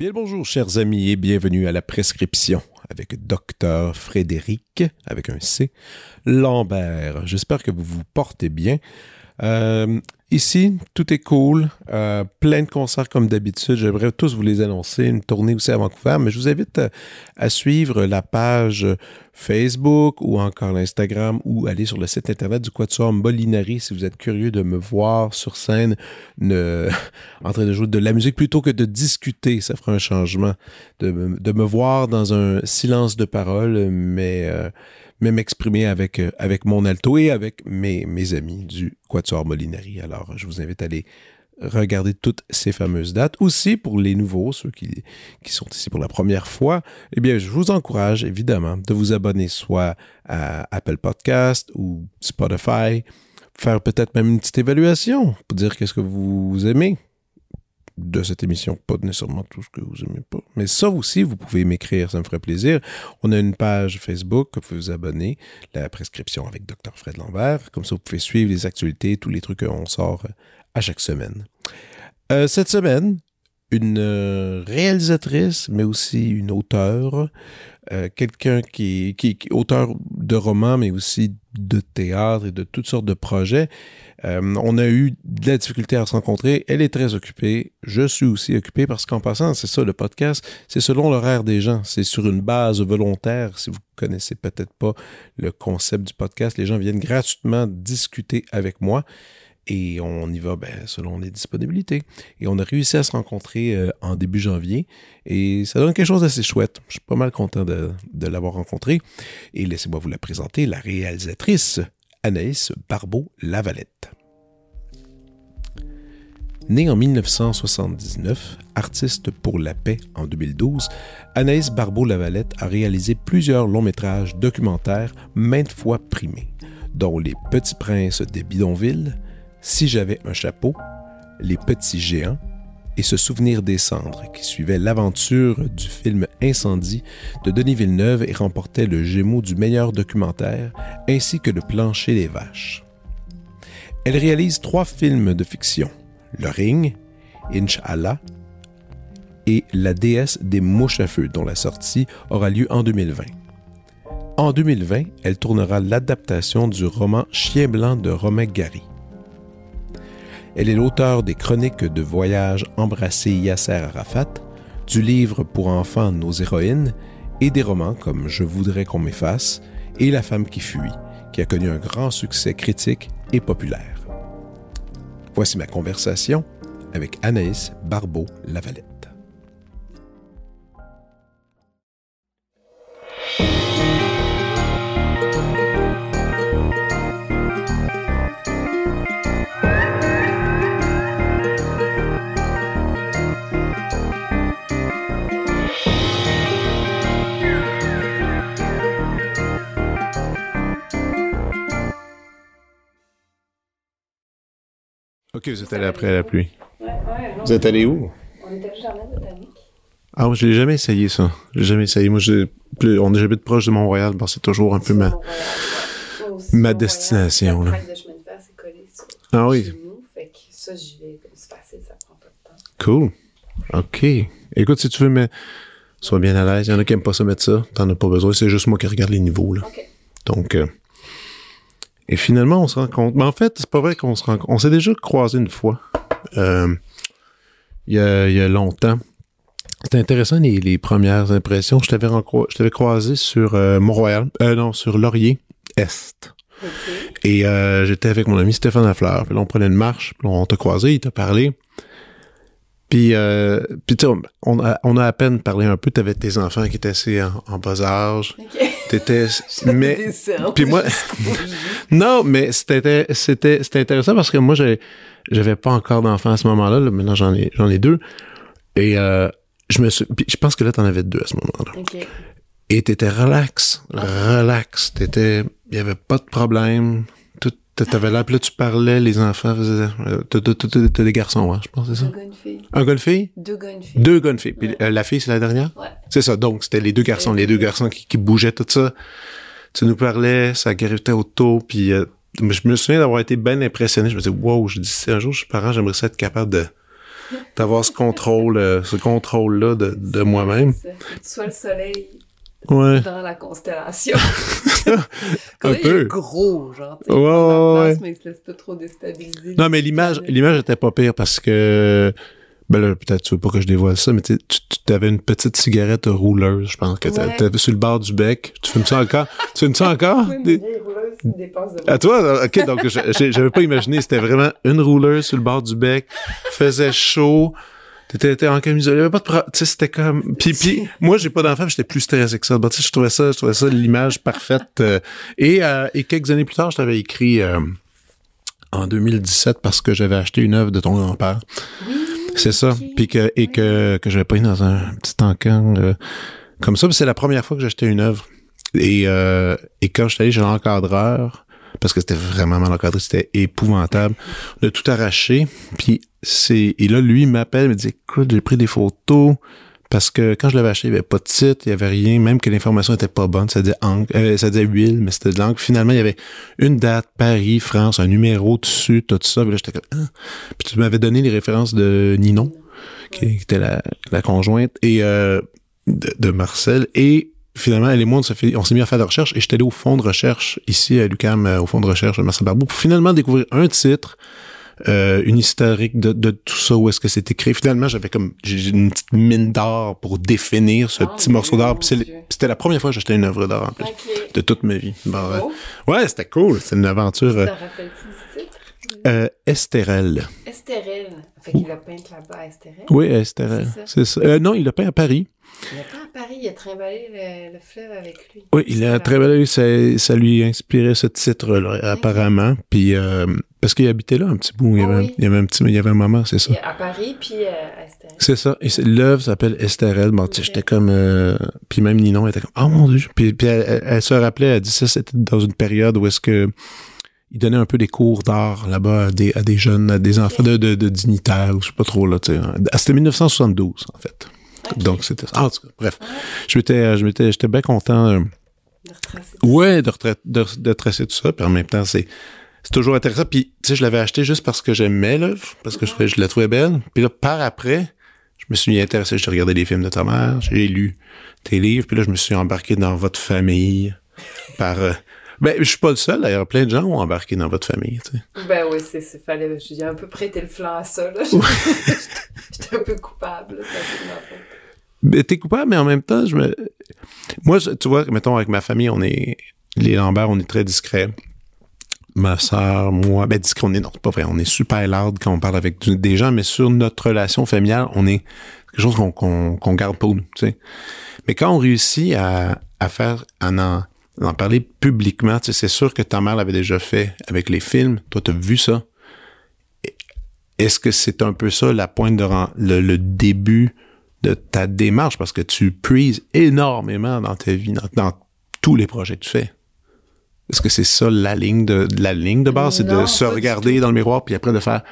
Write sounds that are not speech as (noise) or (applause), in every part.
Bien bonjour, chers amis, et bienvenue à la prescription avec Docteur Frédéric, avec un C, Lambert. J'espère que vous vous portez bien. Euh, ici, tout est cool. Euh, plein de concerts comme d'habitude. J'aimerais tous vous les annoncer. Une tournée aussi à Vancouver. Mais je vous invite à, suivre la page Facebook ou encore l'Instagram ou aller sur le site internet du Quatuor Molinari si vous êtes curieux de me voir sur scène (laughs) en train de jouer de la musique plutôt que de discuter. Ça fera un changement. De, me voir dans un silence de parole, mais... Euh, mais m'exprimer avec, euh, avec mon alto et avec mes, mes amis du Quatuor Molinari. Alors, je vous invite à aller regarder toutes ces fameuses dates. Aussi, pour les nouveaux, ceux qui, qui sont ici pour la première fois, eh bien, je vous encourage évidemment de vous abonner soit à Apple Podcast ou Spotify, faire peut-être même une petite évaluation pour dire qu'est-ce que vous aimez, de cette émission, pas nécessairement tout ce que vous aimez pas. Mais ça aussi, vous pouvez m'écrire, ça me ferait plaisir. On a une page Facebook, vous pouvez vous abonner, la prescription avec Dr. Fred Lambert. Comme ça, vous pouvez suivre les actualités, tous les trucs qu'on sort euh, à chaque semaine. Euh, cette semaine, une euh, réalisatrice, mais aussi une auteure, quelqu'un qui, est auteur de romans, mais aussi de théâtre et de toutes sortes de projets. Euh, on a eu de la difficulté à se rencontrer. Elle est très occupée. Je suis aussi occupé parce qu'en passant, c'est ça, le podcast, c'est selon l'horaire des gens. C'est sur une base volontaire. Si vous connaissez peut-être pas le concept du podcast, les gens viennent gratuitement discuter avec moi et on y va ben, selon les disponibilités. Et on a réussi à se rencontrer euh, en début janvier et ça donne quelque chose d'assez chouette. Je suis pas mal content de, l'avoir rencontré. Et laissez-moi vous la présenter, la réalisatrice Anaïs Barbeau-Lavalette. Née en 1979, artiste pour la paix en 2012, Anaïs Barbeau-Lavalette a réalisé plusieurs longs métrages documentaires maintes fois primés, dont Les Petits Princes des Bidonvilles, Si j'avais un chapeau, Les Petits Géants et Se souvenir des cendres, qui suivait l'aventure du film Incendie de Denis Villeneuve et remportait le Gémeaux du meilleur documentaire, ainsi que Le plancher des vaches. Elle réalise trois films de fiction Le Ring, Inch'Allah et La déesse des mouches à feu, dont la sortie aura lieu en 2020. En 2020, elle tournera l'adaptation du roman Chien blanc de Romain Gary. Elle est l'auteur des chroniques de voyage Embrasser Yasser Arafat, du livre pour enfants Nos héroïnes et des romans comme Je voudrais qu'on m'efface et La femme qui fuit, qui a connu un grand succès critique et populaire. Voici ma conversation avec Anaïs Barbeau-Lavalette. OK, vous êtes allé après la pluie. Ouais, ouais, vous êtes allé où? On était au jardin botanique. Ah, moi, je l'ai jamais essayé, ça. J'ai jamais essayé. Moi, j'ai, on est j'habite proche de Montréal, bon, c'est toujours un peu ma, ma destination, là. ah oui. Nous, fait que ça, j'y vais, c'est facile, ça prend pas de temps. Cool. OK. Écoute, si tu veux, mais sois bien à l'aise. Il y en a qui aiment pas ça mettre ça. T'en as pas besoin. C'est juste moi qui regarde les niveaux, là. OK. Donc, euh, et finalement, on se rencontre. Mais en fait, c'est pas vrai qu'on se rencontre. On s'est déjà croisé une fois. Euh, il, y a, il y a longtemps. C'était intéressant les, les, premières impressions. Je t'avais, je t'avais croisé sur euh, Mont-Royal. Euh, non, sur Laurier Est. Et euh, j'étais avec mon ami Stéphane Lafleur. Puis là, on prenait une marche. Puis on t'a croisé, il t'a parlé. Puis, euh, puis tu sais, on a, on a à peine parlé un peu. T'avais tes enfants qui étaient assez en, en bas âge. Okay. T'étais, mais, puis moi, (laughs) non, mais c'était, c'était, c'était intéressant parce que moi, j'ai, j'avais pas encore d'enfants à ce moment-là. Là, maintenant, j'en ai, j'en ai deux. Et euh, je me suis, je pense que là, t'en avais deux à ce moment-là. Okay. Et t'étais relax, relax. T'étais, il y avait pas de problème. T'avais là, puis là, tu parlais, les enfants faisaient... euh, T'as des garçons, hein, je pense, c'est ça? gars, une fille. Un gars, une fille? Deux gars, une fille. Deux gars, une fille. Puis Ouais. euh, la fille, c'est la dernière? Ouais. C'est ça. Donc, c'était les deux garçons, les deux garçons qui, qui bougeaient, tout ça. Tu nous parlais, ça gravitait autour, puis euh, je me souviens d'avoir été bien impressionné. Je me disais, wow, je dis, si un jour je suis parent, j'aimerais ça être capable de d'avoir ce contrôle, euh, ce contrôle-là de, de moi-même. Tu sois le soleil Ouais. dans la constellation. (laughs) Un il peu. est gros, genre. tu Ouais, place, mais il se laisse pas trop déstabiliser. Non, mais l'image, l'image était pas pire parce que, ben là, peut-être tu veux pas que je dévoile ça, mais tu tu avais une petite cigarette rouleuse, je pense, que Ouais. t'avais sur le bord du bec. Tu fumes ça encore? tu fumes ça encore? Oui, mais Des- rouleuse, dépense de À toi? OK, donc j'avais pas imaginé. C'était vraiment une rouleuse sur le bord du bec. Faisait chaud. T'étais étais en camisole. Il y avait pas de pro- Tu sais, c'était comme... Puis, puis moi, j'ai pas d'enfant, j'étais plus stressé que ça. Sais, je trouvais ça, je trouvais ça l'image parfaite. euh, et, euh, et quelques années plus tard, je t'avais écrit euh, en 2017 parce que j'avais acheté une œuvre de ton grand-père. C'est ça. Puis que, et que, que j'avais pas eu dans un petit encan euh, comme ça. C'est la première fois que j'achetais une œuvre. Et, euh, et quand je suis allé chez l'encadreur, parce que c'était vraiment mal encadré, c'était épouvantable. On a tout arraché. Puis c'est et là lui m'appelle, me dit écoute j'ai pris des photos parce que quand je l'avais acheté il y avait pas de titre, il y avait rien, même que l'information était pas bonne, ça disait encre, euh, ça disait huile, mais c'était de l'encre. Finalement il y avait une date Paris, France, un numéro dessus, tout ça. Puis là j'étais comme ah. Puis tu m'avais donné les références de Ninon qui, était la, la conjointe et euh, de, Marcel et finalement, elle et moi, on s'est, on mis à faire de la recherche et j'étais allé au fond de recherche, ici à l'UQAM, euh, au fond de recherche de Marcel Barbeau, pour finalement découvrir un titre, euh, une historique de, de tout ça, où est-ce que c'est écrit. Finalement, j'avais comme une petite mine d'art pour définir ce Oh, petit morceau d'art. c'est- c'était la première fois que j'achetais une œuvre d'art en plus, de toute ma vie. Bon, ouais. Oh, ouais, c'était cool. C'était une aventure. euh, du titre? euh, Estérel. Estérel. Fait qu'il a peint là-bas à Estérel. Oui, Estérel. C'est ça. C'est ça. Euh, non, il l'a peint à Paris. Il pas à Paris, il a trimballé le, le fleuve avec lui. Oui, il a bien ça, ça lui a inspiré ce titre-là, apparemment. Puis euh, parce qu'il habitait là un petit bout. Il y Ah avait, oui. il y avait un petit, il y avait un moment, c'est ça. À Paris, puis euh, à Estérel. C'est ça. L'œuvre s'appelle Estérel. Bon, j'étais comme, euh, puis même Ninon était comme, oh mon dieu. Puis, puis elle, elle- elle se rappelait, elle dit ça, c'était dans une période où est-ce que il donnait un peu des cours d'art là-bas à des, à des jeunes, à des enfants de, de, de dignitaires, ou je sais pas trop là. Tu sais. Ah, C'était 1972 en fait. Donc c'était ça. Ah, en tout cas, bref, je m'étais, je m'étais, j'étais bien content. euh, De retracer tout Ouais, de, retra- de, de tracer tout ça, puis en même temps, c'est c'est toujours intéressant. Puis, tu sais, je l'avais acheté juste parce que j'aimais l'œuvre, parce que je, trouvais- je la trouvais belle. Puis là, par après, je me suis intéressé, j'ai regardé les films de ta mère, j'ai lu tes livres, puis là, je me suis embarqué dans votre famille par... euh, ben, je suis pas le seul, d'ailleurs, plein de gens ont embarqué dans votre famille, tu sais. Ben oui, c'est, c'est, fallait, j'ai un peu prêté le flanc à ça, là. (laughs) J'étais un peu coupable, là, t'es coupable, mais en même temps, je me... Moi, tu vois, mettons, avec ma famille, on est... Les Lambert, on est très discrets. Ma sœur, moi, ben discret, on est... Non, c'est pas vrai. On est super loud quand on parle avec des gens, mais sur notre relation familiale, on est quelque chose qu'on qu'on qu'on garde pour nous, tu sais. Mais quand on réussit à, à faire... À en, en parler publiquement, tu sais, c'est sûr que ta mère l'avait déjà fait avec les films. Toi, t'as vu ça? Est-ce que c'est un peu ça la pointe de le, le début de ta démarche parce que tu puises énormément dans ta vie, dans, dans tous les projets que tu fais. Est-ce que c'est ça la ligne de, la ligne de base, c'est de se regarder dans le miroir puis après de faire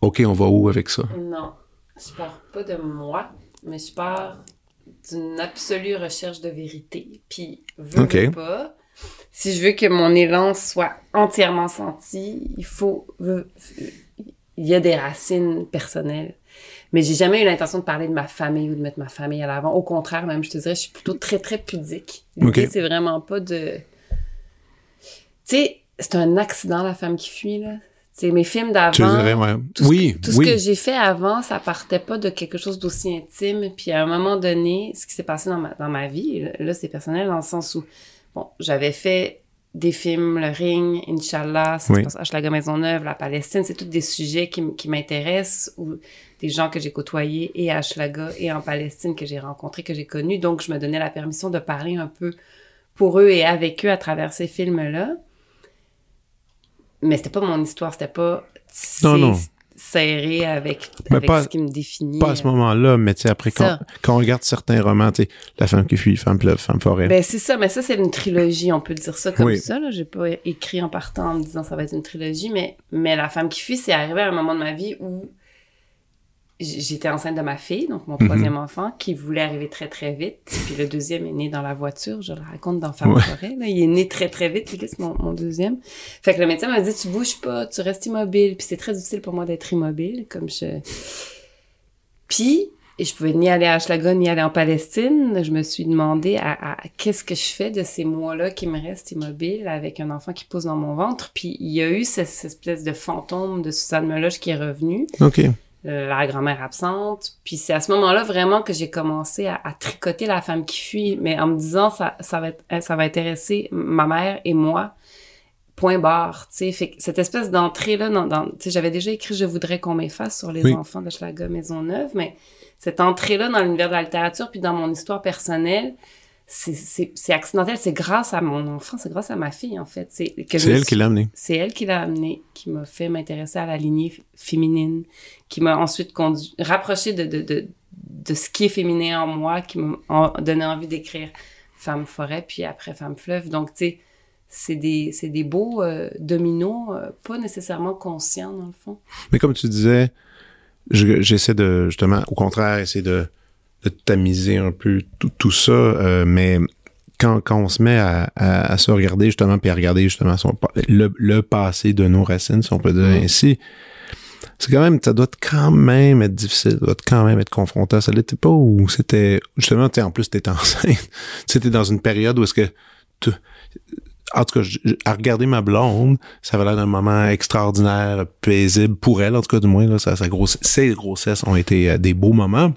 OK, on va où avec ça? Non, je pars pas de moi, mais je pars d'une absolue recherche de vérité. Puis, veux, Ok. veux pas, si je veux que mon élan soit entièrement senti, il faut... Il y a des racines personnelles. Mais j'ai jamais eu l'intention de parler de ma famille ou de mettre ma famille à l'avant. Au contraire, même, je te dirais, je suis plutôt très, très pudique. L'idée, c'est vraiment pas de... Tu sais, c'est un accident, la femme qui fuit, là. Tu sais, mes films d'avant... Ouais. Tout ce- oui, tout ce que j'ai fait avant, ça partait pas de quelque chose d'aussi intime. Puis à un moment donné, ce qui s'est passé dans ma, dans ma vie, là, c'est personnel dans le sens où, bon, j'avais fait des films, Le Ring, Inch'Allah, Oui. Hochelaga Maisonneuve, la Palestine, c'est tous des sujets qui, qui m'intéressent des gens que j'ai côtoyés et à Hochelaga et en Palestine que j'ai rencontrés, que j'ai connus. Donc, je me donnais la permission de parler un peu pour eux et avec eux à travers ces films-là. Mais c'était pas mon histoire, c'était pas... Non, non. serré avec, avec pas- ce qui me définit. Pas à ce moment-là, mais tu sais, après, quand, quand on regarde certains romans, tu sais, La femme qui fuit, Femme fleuve, Femme forêt. Ben c'est ça, mais ça c'est une trilogie, on peut dire ça comme Oui. ça. Là. J'ai pas écrit en partant en me disant ça va être une trilogie, mais mais la femme qui fuit, c'est arrivé à un moment de ma vie où j'étais enceinte de ma fille, donc mon Mhm. troisième enfant, qui voulait arriver très très vite. Puis le deuxième est né dans la voiture, je le raconte dans Femme Ouais. forêt. Là. Il est né très très vite, Ulysse, mon, mon deuxième. Fait que le médecin m'a dit tu bouges pas, tu restes immobile. Puis c'est très difficile pour moi d'être immobile, comme je. Puis et je pouvais ni aller à Ashlaga ni aller en Palestine. Je me suis demandé à, à- qu'est-ce que je fais de ces mois-là qui me restent immobiles avec un enfant qui pousse dans mon ventre. Puis il y a eu cette, cette espèce de fantôme de Suzanne Meloche qui est revenu, OK. Euh, la grand-mère absente. Puis c'est à ce moment-là vraiment que j'ai commencé à, à tricoter la femme qui fuit, mais en me disant ça, ça va être, ça va intéresser ma mère et moi. Point barre, tu sais. Fait que cette espèce d'entrée-là, dans, dans- tu sais, j'avais déjà écrit Je voudrais qu'on m'efface sur les Oui. enfants de Schlager Maisonneuve, mais cette entrée-là dans l'univers de la littérature, puis dans mon histoire personnelle, c'est- accidentel. C'est grâce à mon enfant, c'est grâce à ma fille, en fait. C'est je elle qui l'a amené. c'est elle qui l'a amené, qui m'a fait m'intéresser à la lignée féminine, qui m'a ensuite conduit, rapproché de, de, de, de ce qui est féminin en moi, qui m'a donné envie d'écrire Femme forêt, puis après Femme fleuve. Donc, tu sais, c'est des, des beaux euh, dominos, euh, pas nécessairement conscients, dans le fond. Mais comme tu disais, je- j'essaie de, justement, au contraire, essayer de, de tamiser un peu tout, tout ça, euh, mais quand, quand on se met à, à, à se regarder, justement, puis à regarder, justement, son, le, le passé de nos racines, si on peut dire Mm. ainsi, c'est quand même, ça doit quand même être difficile, ça doit quand même être confrontant. Ça l'était pas où c'était, justement, tu sais, en plus, t'étais enceinte. C'était dans une période où est-ce que tu- en tout cas, je- je- à regarder ma blonde, ça avait l'air d'un moment extraordinaire, paisible pour elle, en tout cas, du moins, là, sa, sa grosse, ses grossesses ont été euh, des beaux moments.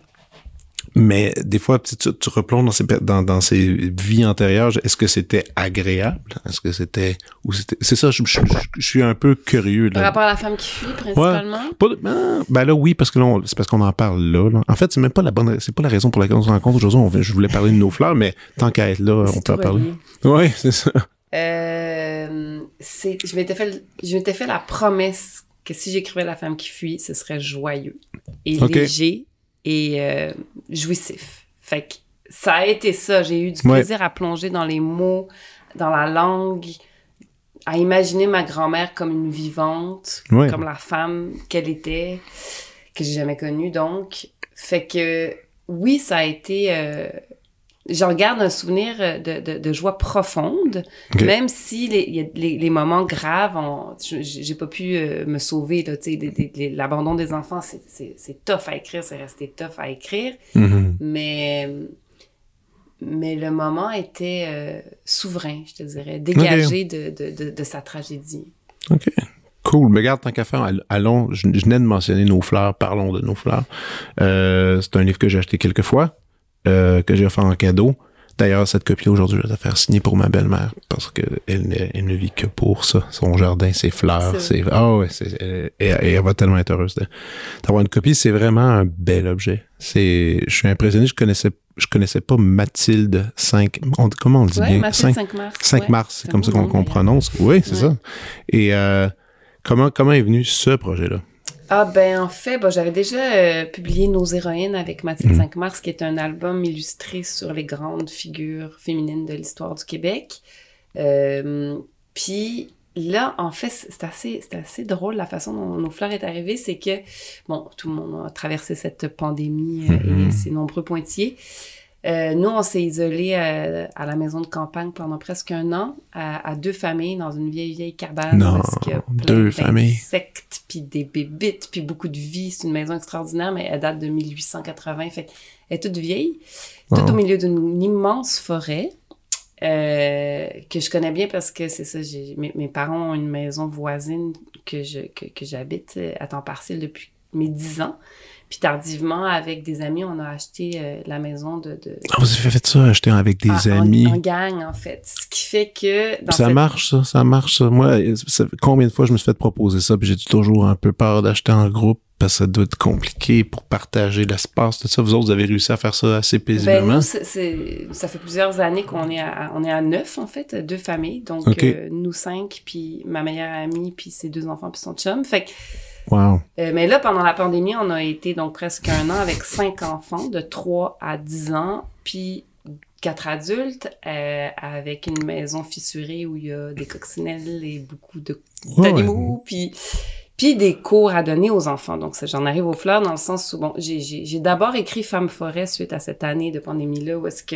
Mais des fois, tu, replonges dans ces, dans, dans ces vies antérieures. Est-ce que c'était agréable? Est-ce que c'était, ou c'était, c'est ça, je, je, je- je suis un peu curieux, Par rapport à la femme qui fuit, principalement? Pas de- ben, ben là, oui, parce que là, on- c'est parce qu'on en parle là, là. En fait, c'est même pas la bonne, c'est pas la raison pour laquelle on se rencontre aujourd'hui. On je voulais parler de nos fleurs, mais tant qu'à être là, on peut en parler. Oui, c'est ça. Euh, c'est, je m'étais fait, je m'étais fait la promesse que si j'écrivais La femme qui fuit, ce serait joyeux et léger et euh, jouissif. Fait que ça a été ça. J'ai eu du Ouais. plaisir à plonger dans les mots, dans la langue, à imaginer ma grand-mère comme une vivante, Ouais. comme la femme qu'elle était, que j'ai jamais connue donc. Fait que oui, ça a été. euh, J'en garde un souvenir euh, de, de, de joie profonde, même si les, les, les moments graves, j'ai pas pu euh, me sauver. L'abandon des enfants, c'est- tough à écrire, c'est resté tough à écrire, Mhm. mais, mais le moment était euh, souverain, je te dirais, dégagé de, de, de, de sa tragédie. OK. Cool. Mais regarde, tant qu'à faire, all- allons, je, je venais de mentionner Nos fleurs, parlons de Nos fleurs. Euh, c'est un livre que j'ai acheté quelques fois, euh, que j'ai offert en cadeau. D'ailleurs, cette copie aujourd'hui, je vais la faire signer pour ma belle-mère parce que elle ne, elle ne vit que pour ça. Son jardin, ses fleurs, c'est ah ouais, c'est elle, elle- elle va tellement être heureuse d'avoir une copie. C'est vraiment un bel objet. C'est, je suis impressionné. Je connaissais, je connaissais pas Mathilde 5. on- comment on le dit Ouais, bien? Mathilde 5 5 mars. 5 ouais. mars, c'est comme ça qu'on d'ailleurs. prononce. Oui, c'est Ouais. ça. Et euh, comment, comment est venu ce projet-là? Ah ben en fait, bon, j'avais déjà euh, publié Nos héroïnes avec Mathilde Mhm. 5 mars, qui est un album illustré sur les grandes figures féminines de l'histoire du Québec. Euh, Puis là, en fait, c'est assez, drôle la façon dont Nos fleurs est arrivé, c'est que, bon, tout le monde a traversé cette pandémie euh, Mhm. et ses nombreux pointillés. Euh, nous, on s'est isolés euh, à la maison de campagne pendant presque un an, à, à deux familles, dans une vieille, vieille cabane. Non, où est-ce qu'il y a plein deux familles. d'insectes, puis des bébites, puis beaucoup de vie. C'est une maison extraordinaire, mais elle date de 1880. Fait elle est toute vieille, Wow. tout au milieu d'une immense forêt. euh, que je connais bien parce que c'est ça, mes, mes parents ont une maison voisine que, je, que, que j'habite à temps partiel depuis mes 10 ans. Puis tardivement, avec des amis, on a acheté euh, la maison de... de Ah, vous avez fait ça, acheter avec des en- amis. En, gang, en fait. Ce qui fait que... Dans ça cette- marche, ça, ça marche, ça. Moi, ça- combien de fois je me suis fait proposer ça, puis j'ai toujours un peu peur d'acheter en groupe, parce que ça doit être compliqué pour partager l'espace, tout ça. Vous autres, vous avez réussi à faire ça assez Ben, paisiblement. nous, c'est, c'est- ça fait plusieurs années qu'on est à, on est à neuf, en fait, deux familles. Donc, euh, nous cinq, puis ma meilleure amie, puis ses deux enfants, puis son chum. Fait que Wow. Euh, mais là, pendant la pandémie, on a été donc presque un an avec cinq enfants de 3 à 10 ans, puis quatre adultes euh, avec une maison fissurée où il y a des coccinelles et beaucoup de d'animaux, puis puis des cours à donner aux enfants. Donc, j'en arrive aux fleurs dans le sens où, bon, j'ai, d'abord écrit Femme Forêt suite à cette année de pandémie-là, où est-ce que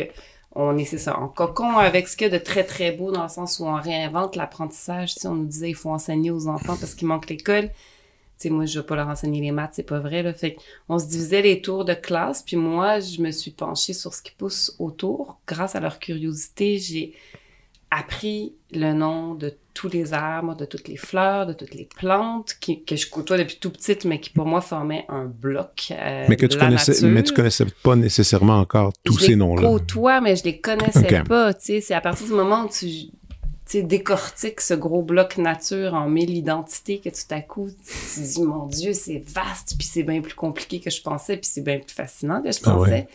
on est, c'est ça, en cocon avec ce qu'il y a de très, très beau dans le sens où on réinvente l'apprentissage. Si on nous disait, il faut enseigner aux enfants parce qu'il manque l'école. Tu sais, moi, je vais pas leur enseigner les maths, c'est pas vrai, là. Fait on se divisait les tours de classe, puis moi, je me suis penchée sur ce qui pousse autour. Grâce à leur curiosité, j'ai appris le nom de tous les arbres, de toutes les fleurs, de toutes les plantes qui, que je côtoie depuis tout petite, mais qui pour moi formaient un bloc. euh, Mais que tu connaissais, nature. mais tu connaissais pas nécessairement encore tous je ces les noms-là. côtoie, mais je les connaissais pas. Tu sais, c'est à partir du moment où tu sais, décortiques ce gros bloc nature en mille identités que tout à coup, tu dis, mon Dieu, c'est vaste, puis c'est bien plus compliqué que je pensais, puis c'est bien plus fascinant que je Ah pensais. ouais.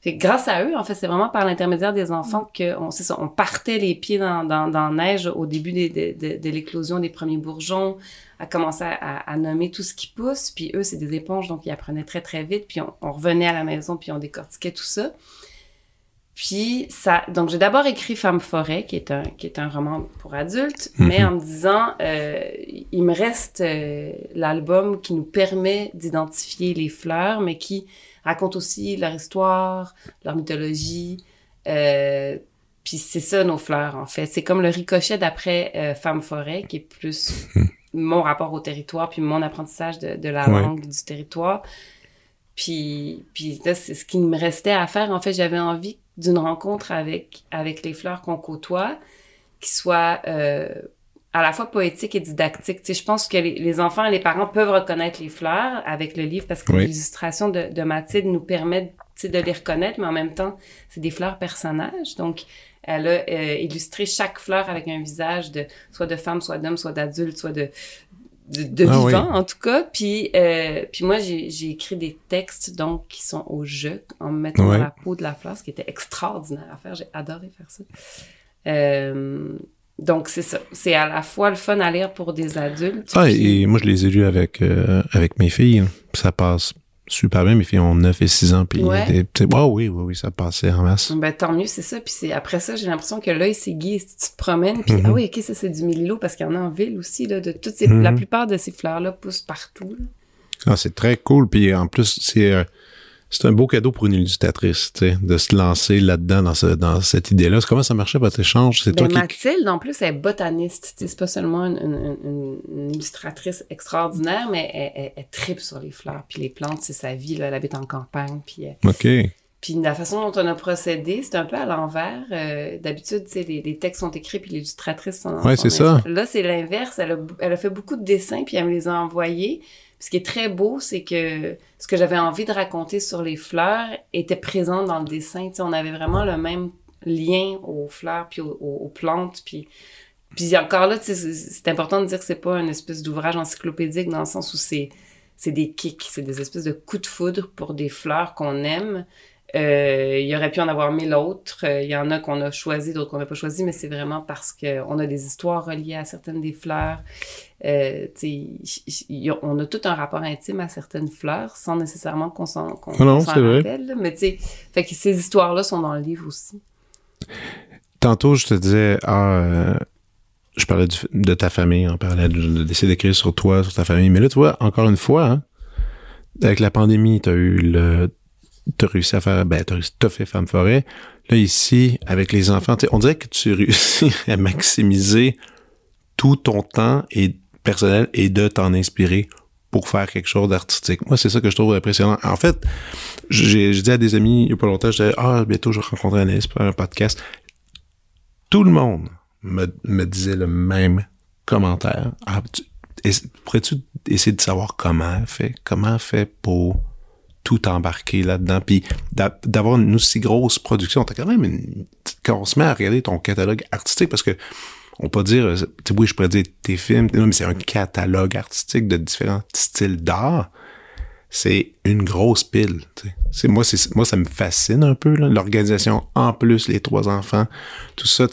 Fait que grâce à eux, en fait, c'est vraiment par l'intermédiaire des enfants que on, partait les pieds dans, dans, neige au début des- de, de, de l'éclosion des premiers bourgeons, à commencer à, à nommer tout ce qui pousse. Puis eux, c'est des éponges, donc ils apprenaient très, très vite. Puis on, on revenait à la maison, puis on décortiquait tout ça. Puis ça, donc j'ai d'abord écrit Femme forêt, qui est un qui est un roman pour adultes, Mhm. mais en me disant, euh, il me reste euh, l'album qui nous permet d'identifier les fleurs, mais qui raconte aussi leur histoire, leur mythologie. Euh, puis c'est ça nos fleurs en fait. C'est comme le ricochet d'après euh, Femme forêt, qui est plus mon rapport au territoire, puis mon apprentissage de, de la Ouais. langue du territoire. Puis, puis là, c'est ce qui me restait à faire. En fait, j'avais envie d'une rencontre avec, avec les fleurs qu'on côtoie, qui soit euh, à la fois poétique et didactique. Tu sais, je pense que les, les enfants et les parents peuvent reconnaître les fleurs avec le livre parce que Oui. l'illustration de, de Mathilde nous permet tu sais, de les reconnaître, mais en même temps, c'est des fleurs personnages. Donc, elle a euh, illustré chaque fleur avec un visage de soit de femme, soit d'homme, soit d'adulte, soit de de, de Ah vivant oui. en tout cas. Puis euh, puis moi j'ai écrit des textes donc qui sont au jeu en me mettant Ouais. dans la peau de la fleur, ce qui était extraordinaire à faire. J'ai adoré faire ça. Euh, donc c'est ça. C'est à la fois le fun à lire pour des adultes. Ah, puis- et moi, je les ai lus avec, euh, avec mes filles. Ça passe super bien. Mes filles ont 9 et 6 ans. Puis, Ouais. des- wow, oui, oui, oui, ça passait en masse. Ben, tant mieux, c'est ça. Puis c'est après ça, j'ai l'impression que l'œil s'aiguise. Si tu te promènes, puis Mhm. ah oui, ok, ça c'est du mélilo parce qu'il y en a en ville aussi. Là, de toutes ces, Mhm. La plupart de ces fleurs-là poussent partout. là. Ah, c'est très cool. Puis en plus, c'est euh, c'est un beau cadeau pour une illustratrice, tu sais, de se lancer là-dedans, dans, ce, dans cette idée-là. Comment ça marchait votre échange? C'est Ben, toi qui... Mathilde, en plus, elle est botaniste. Tu sais, C'est pas seulement une, une- une- une illustratrice extraordinaire, mais elle, elle, elle tripe sur les fleurs. Puis les plantes, c'est sa vie. Là. Elle habite en campagne. Puis, elle- OK. puis la façon dont on a procédé, c'est un peu à l'envers. Euh, D'habitude, tu sais, les, les textes sont écrits, puis l'illustratrice s'en c'est ça. Là, c'est l'inverse. Elle a, elle a fait beaucoup de dessins, puis elle me les a envoyés. Ce qui est très beau, c'est que ce que j'avais envie de raconter sur les fleurs était présent dans le dessin. On avait vraiment le même lien aux fleurs, puis aux, plantes, puis... Puis encore là, c'est important de dire que c'est pas une espèce d'ouvrage encyclopédique dans le sens où c'est des kicks, c'est des espèces de coups de foudre pour des fleurs qu'on aime. Euh, il y aurait pu en avoir mille autres. Euh, Il y en a qu'on a choisi, d'autres qu'on n'a pas choisi, mais c'est vraiment parce qu'on a des histoires reliées à certaines des fleurs. Euh, tu on a tout un rapport intime à certaines fleurs sans nécessairement qu'on s'en vrai. rappelle. Mais tu sais, fait que ces histoires-là sont dans le livre aussi. Tantôt, je te disais, ah, je parlais du- de ta famille, on parlait de- de- d'essayer d'écrire sur toi, sur ta famille. Mais là, tu vois, encore une fois, hein, avec la pandémie, t'as eu le, t'as réussi à faire, ben, t'as fait Femme Forêt. Là, ici, avec les enfants, on dirait que tu (laughs) réussis à maximiser tout ton temps et personnel et de t'en inspirer pour faire quelque chose d'artistique. Moi, c'est ça que je trouve impressionnant. En fait, j'ai dit à des amis il y a pas longtemps, je ah, bientôt, je vais rencontrer Anaïs pour un podcast. Tout le monde me, me disait le même commentaire. Ah, pourrais-tu essayer de savoir comment fait? Comment elle fait pour tout embarquer là-dedans? Puis d'a- d'avoir une aussi grosse production. T'as quand même une... Quand on se met à regarder ton catalogue artistique, parce que on peut dire, euh, tu oui, je pourrais dire tes films, non, mais c'est un catalogue artistique de différents styles d'art. C'est une grosse pile. C'est moi, c'est moi, ça me fascine un peu l'organisation en plus les trois enfants, tout ça.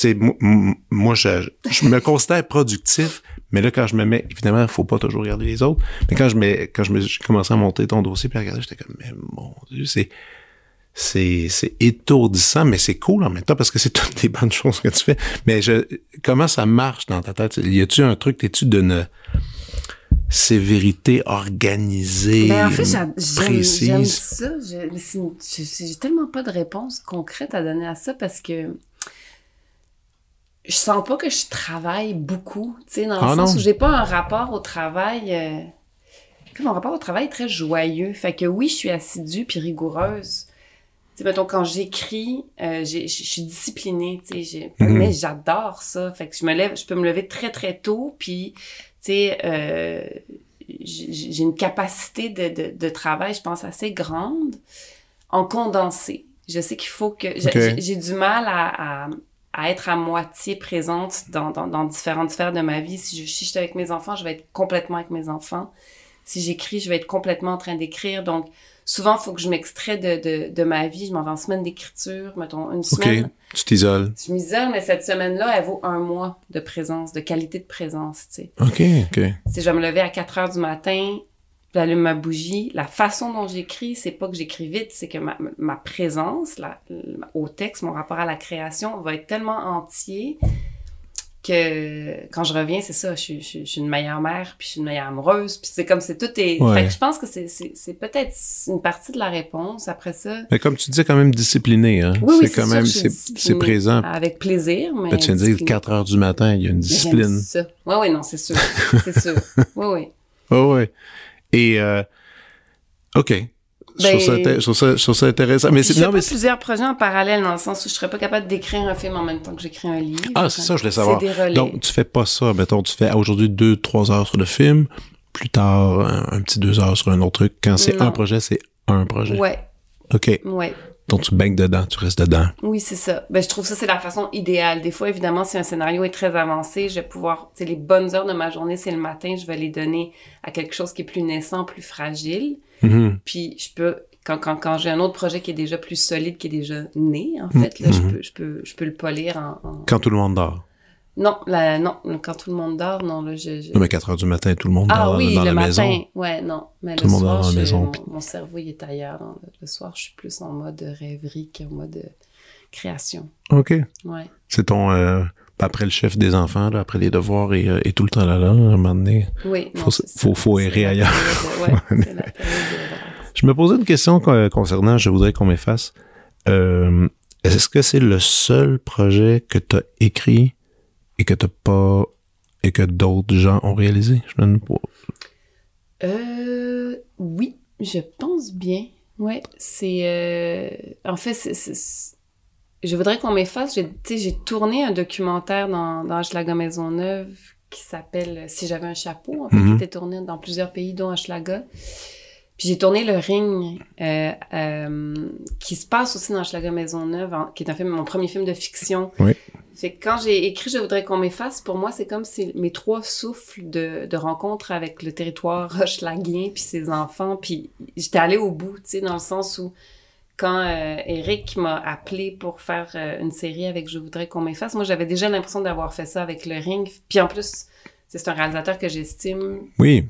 Moi, je, je me considère productif, Mais là, quand je me mets, évidemment, il faut pas toujours regarder les autres. Mais quand je mets, quand je me, j'ai commencé à monter ton dossier puis à regarder, j'étais comme, mais mon Dieu, c'est, c'est, c'est étourdissant, mais c'est cool en même temps parce que c'est toutes les bonnes (laughs) choses que tu fais. Mais je, comment ça marche dans ta tête? Y a-tu un truc, t'es-tu d'une sévérité organisée, Ben, en fait, j'aime précise? j'aime ça. J'ai tellement pas de réponse concrète à donner à ça parce que je sens pas que je travaille beaucoup, tu sais, dans le Ah, sens non? où j'ai pas un rapport au travail. euh, mon rapport au travail est très joyeux. Fait que oui, je suis assidue puis rigoureuse. Tu sais, mettons, quand j'écris, euh, je suis disciplinée, tu sais, Mhm. mais j'adore ça. Fait que je me lève, je peux me lever très, très tôt, puis, tu sais, euh, j'ai une capacité de, de, de travail, je pense, assez grande en condensé. Je sais qu'il faut que... j'ai- du mal à, à, à être à moitié présente dans, dans, dans différentes sphères de ma vie. Si je, si je suis avec mes enfants, je vais être complètement avec mes enfants. Si j'écris, je vais être complètement en train d'écrire. Donc, souvent, il faut que je m'extrais de, de, de ma vie. Je m'en vais en semaine d'écriture, mettons une OK. semaine. Tu t'isoles. Je m'isole, mais cette semaine-là, elle vaut un mois de présence, de qualité de présence, tu sais. OK, OK. Si je vais me lever à 4 heures du matin, j'allume ma bougie. La façon dont j'écris, c'est pas que j'écris vite, c'est que ma, ma présence la- au texte, mon rapport à la création va être tellement entier que quand je reviens, c'est ça, je, suis- je, je suis une meilleure mère, puis je suis une meilleure amoureuse, puis c'est comme c'est tout est... Ouais. Fait que je pense que c'est- c'est c'est peut-être une partie de la réponse. Après ça, Mais comme tu dis, quand même discipliné, hein? oui, oui, c'est quand sûr, même, c'est, présent. Avec plaisir, mais... Ben, tu viens de dire disciplinée. 4 heures du matin, il y a une discipline. Oui, oui, non, c'est sûr. (laughs) C'est sûr. Oui, oui. Oh, ouais. Et, euh, OK. Je, Ben- trouve ça, inté- je, trouve ça, je trouve ça intéressant. Mais c'est, non, mais c'est- plusieurs projets en parallèle dans le sens où je serais pas capable d'écrire un film en même temps que j'écris un livre. ah, c'est ça, je voulais savoir. Donc, tu fais pas ça. Mettons, tu fais aujourd'hui deux, trois heures sur le film, plus tard, un, un petit deux heures sur un autre truc. Quand c'est un projet, c'est un projet. Ouais, OK. ouais. Donc, tu baignes dedans, tu restes dedans. Oui, c'est ça. Ben, je trouve ça, c'est la façon idéale. Des fois, évidemment, si un scénario est très avancé, je vais pouvoir, sais, les bonnes heures de ma journée, c'est le matin, je vais les donner à quelque chose qui est plus naissant, plus fragile. Mhm. Puis, je peux, quand, quand, quand j'ai un autre projet qui est déjà plus solide, qui est déjà né, en fait, là, je Mhm. peux, je peux, je peux le polir en, en- Quand tout le monde dort. Non, non, quand tout le monde dort, non, là, je... je... Non, mais 4 heures du matin, tout le monde Ah dort oui, dans le la matin. maison. Ouais, non. Mais Tout le le monde soir, dort dans la maison, mon, cerveau, il est ailleurs. Le, soir, je suis plus en mode rêverie qu'en mode euh, création. OK. Ouais. C'est ton... euh, après le chef des enfants, là, après les devoirs et, euh, et tout le temps là, là, à un moment donné. Oui. non, Faut- faut- faut errer ailleurs. de- ouais, (laughs) la Je me posais une question co- concernant, je voudrais qu'on m'efface. Euh, est-ce que c'est le seul projet que tu as écrit et que t'as pas et que d'autres gens ont réalisé? Je me demande pas. Euh, oui, je pense bien. Ouais, c'est... euh, En fait, Je voudrais qu'on m'efface. J'ai tourné un documentaire dans, dans Hochelaga Maisonneuve qui s'appelle Si j'avais un chapeau, en fait, Mhm. qui était tourné dans plusieurs pays, dont Hochelaga. Puis j'ai tourné Le Ring, euh, euh, qui se passe aussi dans Hochelaga Maisonneuve, en- qui est un film, mon premier film de fiction. Oui. Fait que quand j'ai écrit Je voudrais qu'on m'efface, pour moi, c'est comme si mes trois souffles de, de rencontre avec le territoire (laughs) hochelaguien puis ses enfants, puis j'étais allée au bout, tu sais, dans le sens où quand euh, Eric m'a appelé pour faire euh, une série avec Je voudrais qu'on m'efface, moi, j'avais déjà l'impression d'avoir fait ça avec Le Ring. Puis en plus, c'est un réalisateur que j'estime Oui.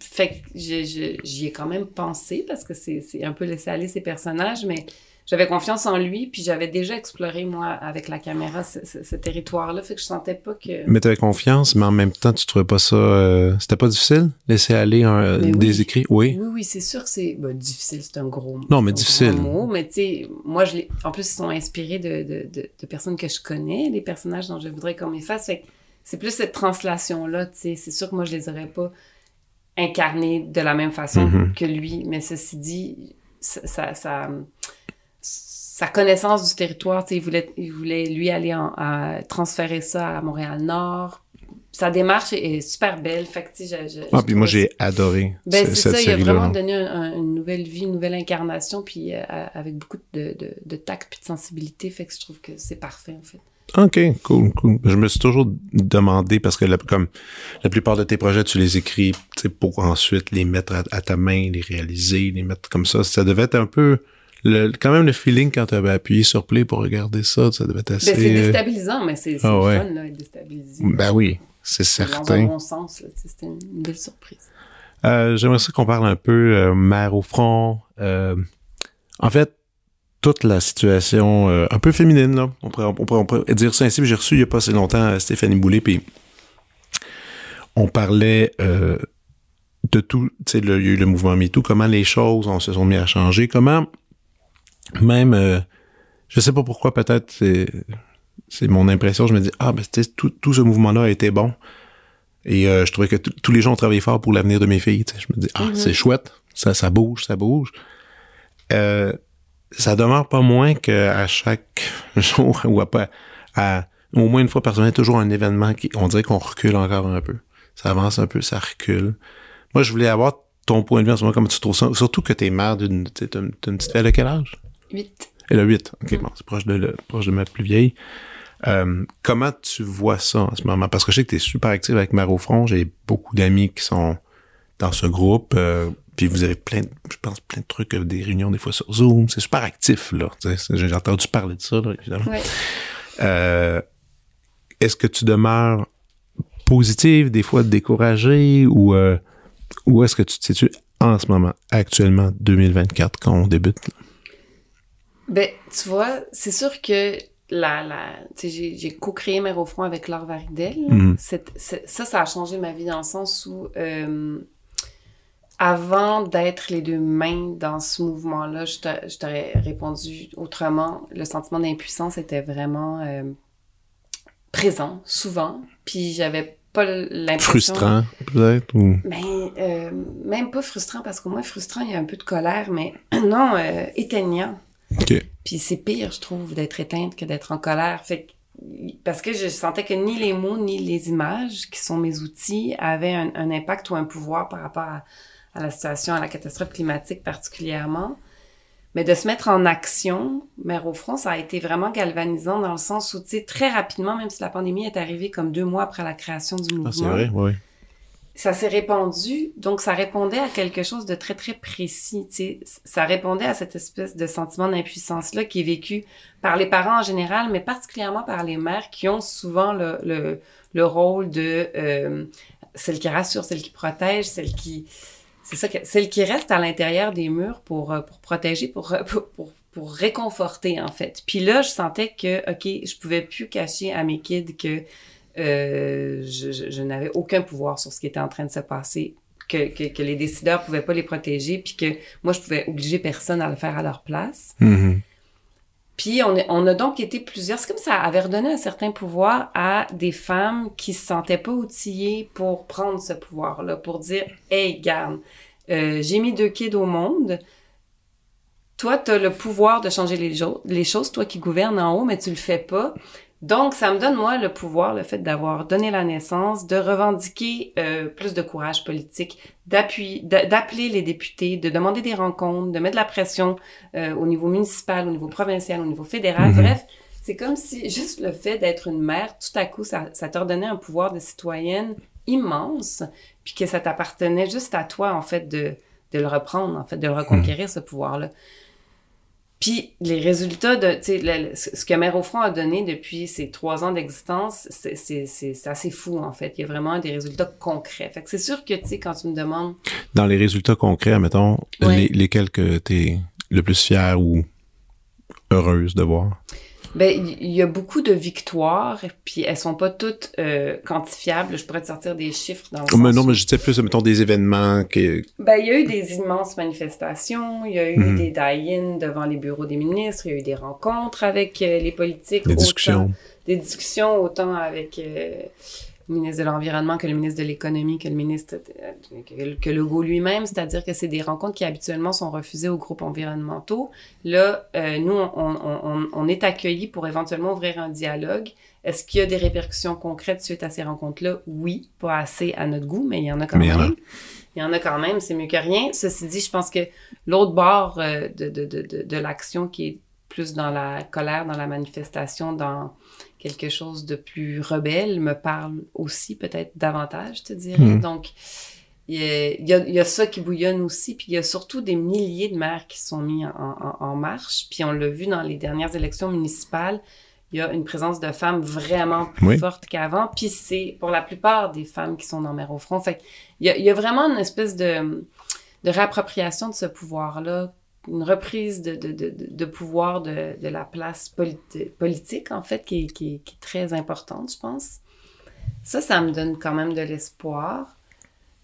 fait que j'y ai quand même pensé parce que c'est c'est un peu laissé aller ces personnages, mais j'avais confiance en lui, puis j'avais déjà exploré, moi, avec la caméra, ce, ce- ce territoire-là, fait que je sentais pas que... Mais t'avais confiance, mais en même temps, tu trouvais pas ça. euh, C'était pas difficile? Laisser aller un, oui. des écrits? Oui. Oui, oui, c'est sûr que c'est... ben, difficile, c'est un gros mot. Non, mais c'est un difficile. mot, mais tu sais, moi, je. En plus, ils sont inspirés de, de, de, de personnes que je connais, les personnages dont je voudrais qu'on m'efface, fait que c'est plus cette translation-là, tu sais. C'est sûr que moi, je les aurais pas incarnés de la même façon Mhm. que lui, mais ceci dit, ça... ça, ça- sa connaissance du territoire, il voulait, il voulait lui aller en, à transférer ça à Montréal-Nord. Sa démarche est, est super belle, fait que tu sais, je- je- Ah, je puis moi, j'ai adoré ben, cette ça, il a vraiment donné un- un- une nouvelle vie, une nouvelle incarnation, puis euh, avec beaucoup de, de, de tact puis de sensibilité, fait que je trouve que c'est parfait, en fait. OK, cool, cool. Je me suis toujours demandé, parce que la, comme la plupart de tes projets, tu les écris pour ensuite les mettre à, à ta main, les réaliser, les mettre comme ça. Ça devait être un peu, le, quand même le feeling quand tu avais appuyé sur play pour regarder ça, ça devait être assez... Ben, c'est euh, déstabilisant, mais c'est c'est ah ouais. fun, là, être déstabilisé. Ben oui. c'est Dans un certain. bon sens, c'était une belle surprise. Euh, J'aimerais ça qu'on parle un peu euh, mère au front. Euh, en fait, toute la situation un peu féminine, là. On pourrait, on, pourrait, on pourrait dire ça ainsi. J'ai reçu il n'y a pas si longtemps Stéphanie Boulay, puis on parlait de tout, tu sais, le- il y a eu le mouvement MeToo, comment les choses on se sont mis à changer, comment même, euh, je sais pas pourquoi, peut-être c'est c'est mon impression, je me dis, ah, ben, tu sais, tout, tout ce mouvement-là a été bon. Et euh, je trouvais que tous les gens ont travaillé fort pour l'avenir de mes filles. Je me dis, ah, Mhm. c'est chouette, ça, ça bouge, ça bouge. Euh, ça demeure pas moins qu'à chaque (laughs) jour, ou à pas, à, au moins une fois par semaine, toujours un événement qui, on dirait qu'on recule encore un peu. Ça avance un peu, ça recule. Moi, je voulais avoir ton point de vue en ce moment, comment tu trouves ça, surtout que t'es mère d'une, petite fille, a quel âge? 8. Elle a 8. OK, bon, c'est proche de, le- proche de ma plus vieille. Euh, comment tu vois ça en ce moment? Parce que je sais que tu es super active avec Mère au front. J'ai beaucoup d'amis qui sont dans ce groupe. euh, puis vous avez plein, de- je pense, plein de trucs, euh, des réunions des fois sur Zoom. C'est super actif, là. J'ai entendu parler de ça, là, évidemment. Ouais. Euh, Est-ce que tu demeures positive, des fois découragée, ou, ou est-ce que tu te situes en ce moment, actuellement, 2024, quand on débute? là? Ben, tu vois, c'est sûr que la, la, j'ai, co-créé Mère au front avec Laure Varidel. Mhm. C'est- ça, ça a changé ma vie dans le sens où, euh, avant d'être les deux mains dans ce mouvement-là, je, t'a- je t'aurais répondu autrement. Le sentiment d'impuissance était vraiment euh, présent, souvent. Puis j'avais pas l'impression... Frustrant, peut-être, ou... Ben, euh, même pas frustrant, parce qu'au moins frustrant, il y a un peu de colère, mais (clears throat) non, éteignant. OK. Puis c'est pire, je trouve, d'être éteinte que d'être en colère. Fait que- parce que je sentais que ni les mots ni les images, qui sont mes outils, avaient un, un impact ou un pouvoir par rapport à, à la situation, à la catastrophe climatique particulièrement. Mais de se mettre en action, Mère au front, ça a été vraiment galvanisant dans le sens où, tu sais, très rapidement, même si la pandémie est arrivée comme deux mois après la création du mouvement, Ah, c'est vrai, oui. Ça s'est répandu, donc ça répondait à quelque chose de très, très précis, tu sais. Ça répondait à cette espèce de sentiment d'impuissance-là qui est vécu par les parents en général, mais particulièrement par les mères qui ont souvent le, le, le rôle de euh, celle qui rassure, celle qui protège, celle qui... C'est ça, que, celle qui reste à l'intérieur des murs pour, euh, pour protéger, pour, pour, pour, pour réconforter, en fait. Puis là, je sentais que, OK, je pouvais plus cacher à mes kids que euh, je, je, je n'avais aucun pouvoir sur ce qui était en train de se passer, que, que, que les décideurs pouvaient pas les protéger, puis que moi, je pouvais obliger personne à le faire à leur place. Mhm. Puis on, est- on a donc été plusieurs. C'est comme ça avait redonné un certain pouvoir à des femmes qui se sentaient pas outillées pour prendre ce pouvoir-là, pour dire Hey, garde, euh, j'ai mis deux kids au monde. Toi, tu as le pouvoir de changer les, les choses, toi qui gouvernes en haut, mais tu le fais pas. Donc, ça me donne, moi, le pouvoir, le fait d'avoir donné la naissance, de revendiquer euh, plus de courage politique, d'appeler les députés, de demander des rencontres, de mettre de la pression euh, au niveau municipal, au niveau provincial, au niveau fédéral. Mhm. Bref, c'est comme si juste le fait d'être une mère, tout à coup, ça, ça t'ordonnait un pouvoir de citoyenne immense, puis que ça t'appartenait juste à toi, en fait, de, de le reprendre, en fait, de le reconquérir, ce pouvoir-là. Puis les résultats de, tu sais, ce que Mère au front a donné depuis ses trois ans d'existence, c'est- assez fou, en fait. Il y a vraiment des résultats concrets. Fait que c'est sûr que, tu sais, quand tu me demandes Dans les résultats concrets, mettons, Ouais. les, lesquels que t'es le plus fier ou heureuse de voir? Ben, il y a beaucoup de victoires, puis elles sont pas toutes euh, quantifiables. Je pourrais te sortir des chiffres dans le mais non, mais je disais plus, mettons, des événements que... Ben, il y a eu des immenses manifestations, il y a eu Mhm. des die-in devant les bureaux des ministres, il y a eu des rencontres avec euh, les politiques. des autant- discussions. Des discussions autant avec euh, ministre de l'Environnement que le ministre de l'Économie, que le ministre, de- que, Legault lui-même, c'est-à-dire que c'est des rencontres qui habituellement sont refusées aux groupes environnementaux. Là, euh, nous, on, on, on, on est accueillis pour éventuellement ouvrir un dialogue. Est-ce qu'il y a des répercussions concrètes suite à ces rencontres-là? Oui, pas assez à notre goût, mais il y en a quand Mais même. Il y en a quand même, c'est mieux que rien. Ceci dit, je pense que l'autre bord euh, de, de, de, de l'action qui est plus dans la colère, dans la manifestation, dans quelque chose de plus rebelle, me parle aussi peut-être davantage, je te dirais. Mhm. Donc, il y, a, y y ça qui bouillonne aussi, puis il y a surtout des milliers de maires qui sont mis en, en, en marche, puis on l'a vu dans les dernières élections municipales, il y a une présence de femmes vraiment plus forte qu'avant. Puis c'est pour la plupart des femmes qui sont dans Mère au front. Fait il y a, il y a vraiment une espèce de, de réappropriation de ce pouvoir-là, une reprise de, de, de, de pouvoir de, de la place politique, en fait, qui, qui, qui est très importante, je pense. Ça, ça me donne quand même de l'espoir.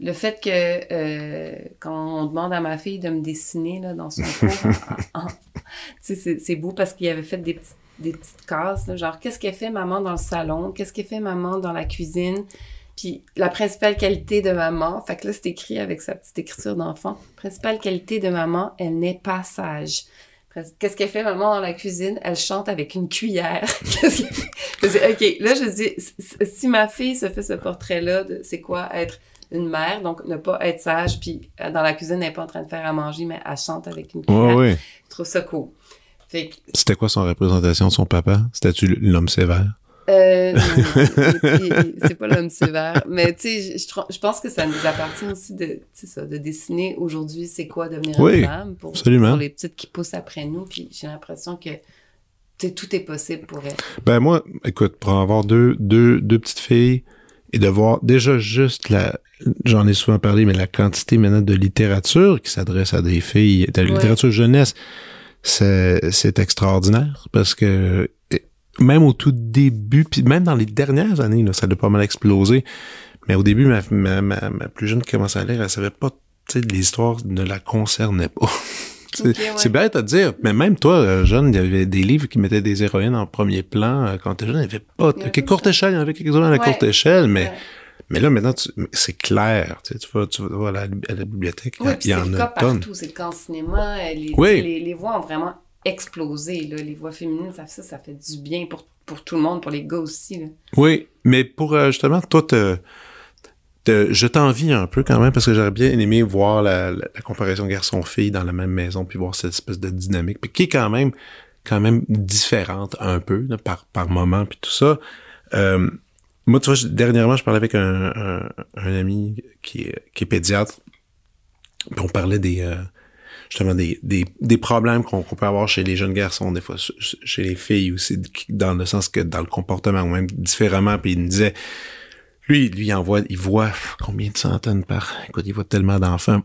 Le fait que euh, quand on demande à ma fille de me dessiner là, dans son cours, (laughs) c'est beau parce qu'il avait fait des petites, des petites cases, genre qu'est-ce qu'elle fait maman dans le salon, qu'est-ce qu'elle fait maman dans la cuisine, puis la principale qualité de maman, fait que là c'est écrit avec sa petite écriture d'enfant, principale qualité de maman, elle n'est pas sage. Qu'est-ce qu'elle fait maman dans la cuisine? Elle chante avec une cuillère. (laughs) Qu'est-ce qu'elle fait? OK, là je dis, si ma fille se fait ce portrait-là, c'est quoi être une mère, donc ne pas être sage, puis euh, dans la cuisine, elle n'est pas en train de faire à manger, mais elle chante avec une cuillère. Ouais, Je trouve ça cool. C'était quoi son représentation de son papa? C'était-tu l'homme sévère? Euh, c'est pas l'homme sévère. Mais tu sais, je, pense que ça nous appartient aussi de, ça, de dessiner aujourd'hui c'est quoi devenir une femme pour, pour, les petites qui poussent après nous. Puis j'ai l'impression que tout est possible pour elle. Ben moi, écoute, pour avoir deux, deux, deux petites filles et de voir déjà juste la, j'en ai souvent parlé, mais la quantité maintenant de littérature qui s'adresse à des filles, de la littérature jeunesse, c'est extraordinaire parce que même au tout début, puis même dans les dernières années, là, ça a pas mal explosé. Mais au début, ma, ma, ma, plus jeune qui commençait à lire, elle savait pas, tu sais, les histoires ne la concernaient pas. (laughs) c'est bête à dire, mais même toi, euh, jeune, il y avait des livres qui mettaient des héroïnes en premier plan. Euh, quand tu jeune, il n'y avait pas... Okay, courte échelle, il y en avait quelques-uns à la courte échelle, mais... Mais là, maintenant, c'est clair. Tu, sais, tu, vas, tu vas à la, à la bibliothèque, il y en a partout. C'est le cas en cinéma. Euh, les, voix ont vraiment explosé. Là. Les voix féminines, ça, ça, fait du bien pour, tout le monde, pour les gars aussi. Oui, mais pour euh, justement, toi, je t'envie un peu quand même parce que j'aurais bien aimé voir la, comparaison garçon-fille dans la même maison puis voir cette espèce de dynamique puis qui est quand même quand même différente un peu par, moment puis tout ça. Euh, moi, tu vois, dernièrement, je parlais avec un, un, ami qui est, qui est pédiatre. Puis on parlait des euh, justement des, des, des problèmes qu'on peut avoir chez les jeunes garçons, des fois chez les filles aussi, dans le sens que dans le comportement ou même différemment. Puis il me disait, lui, lui, il envoie, il voit combien de centaines par, écoute, il voit tellement d'enfants.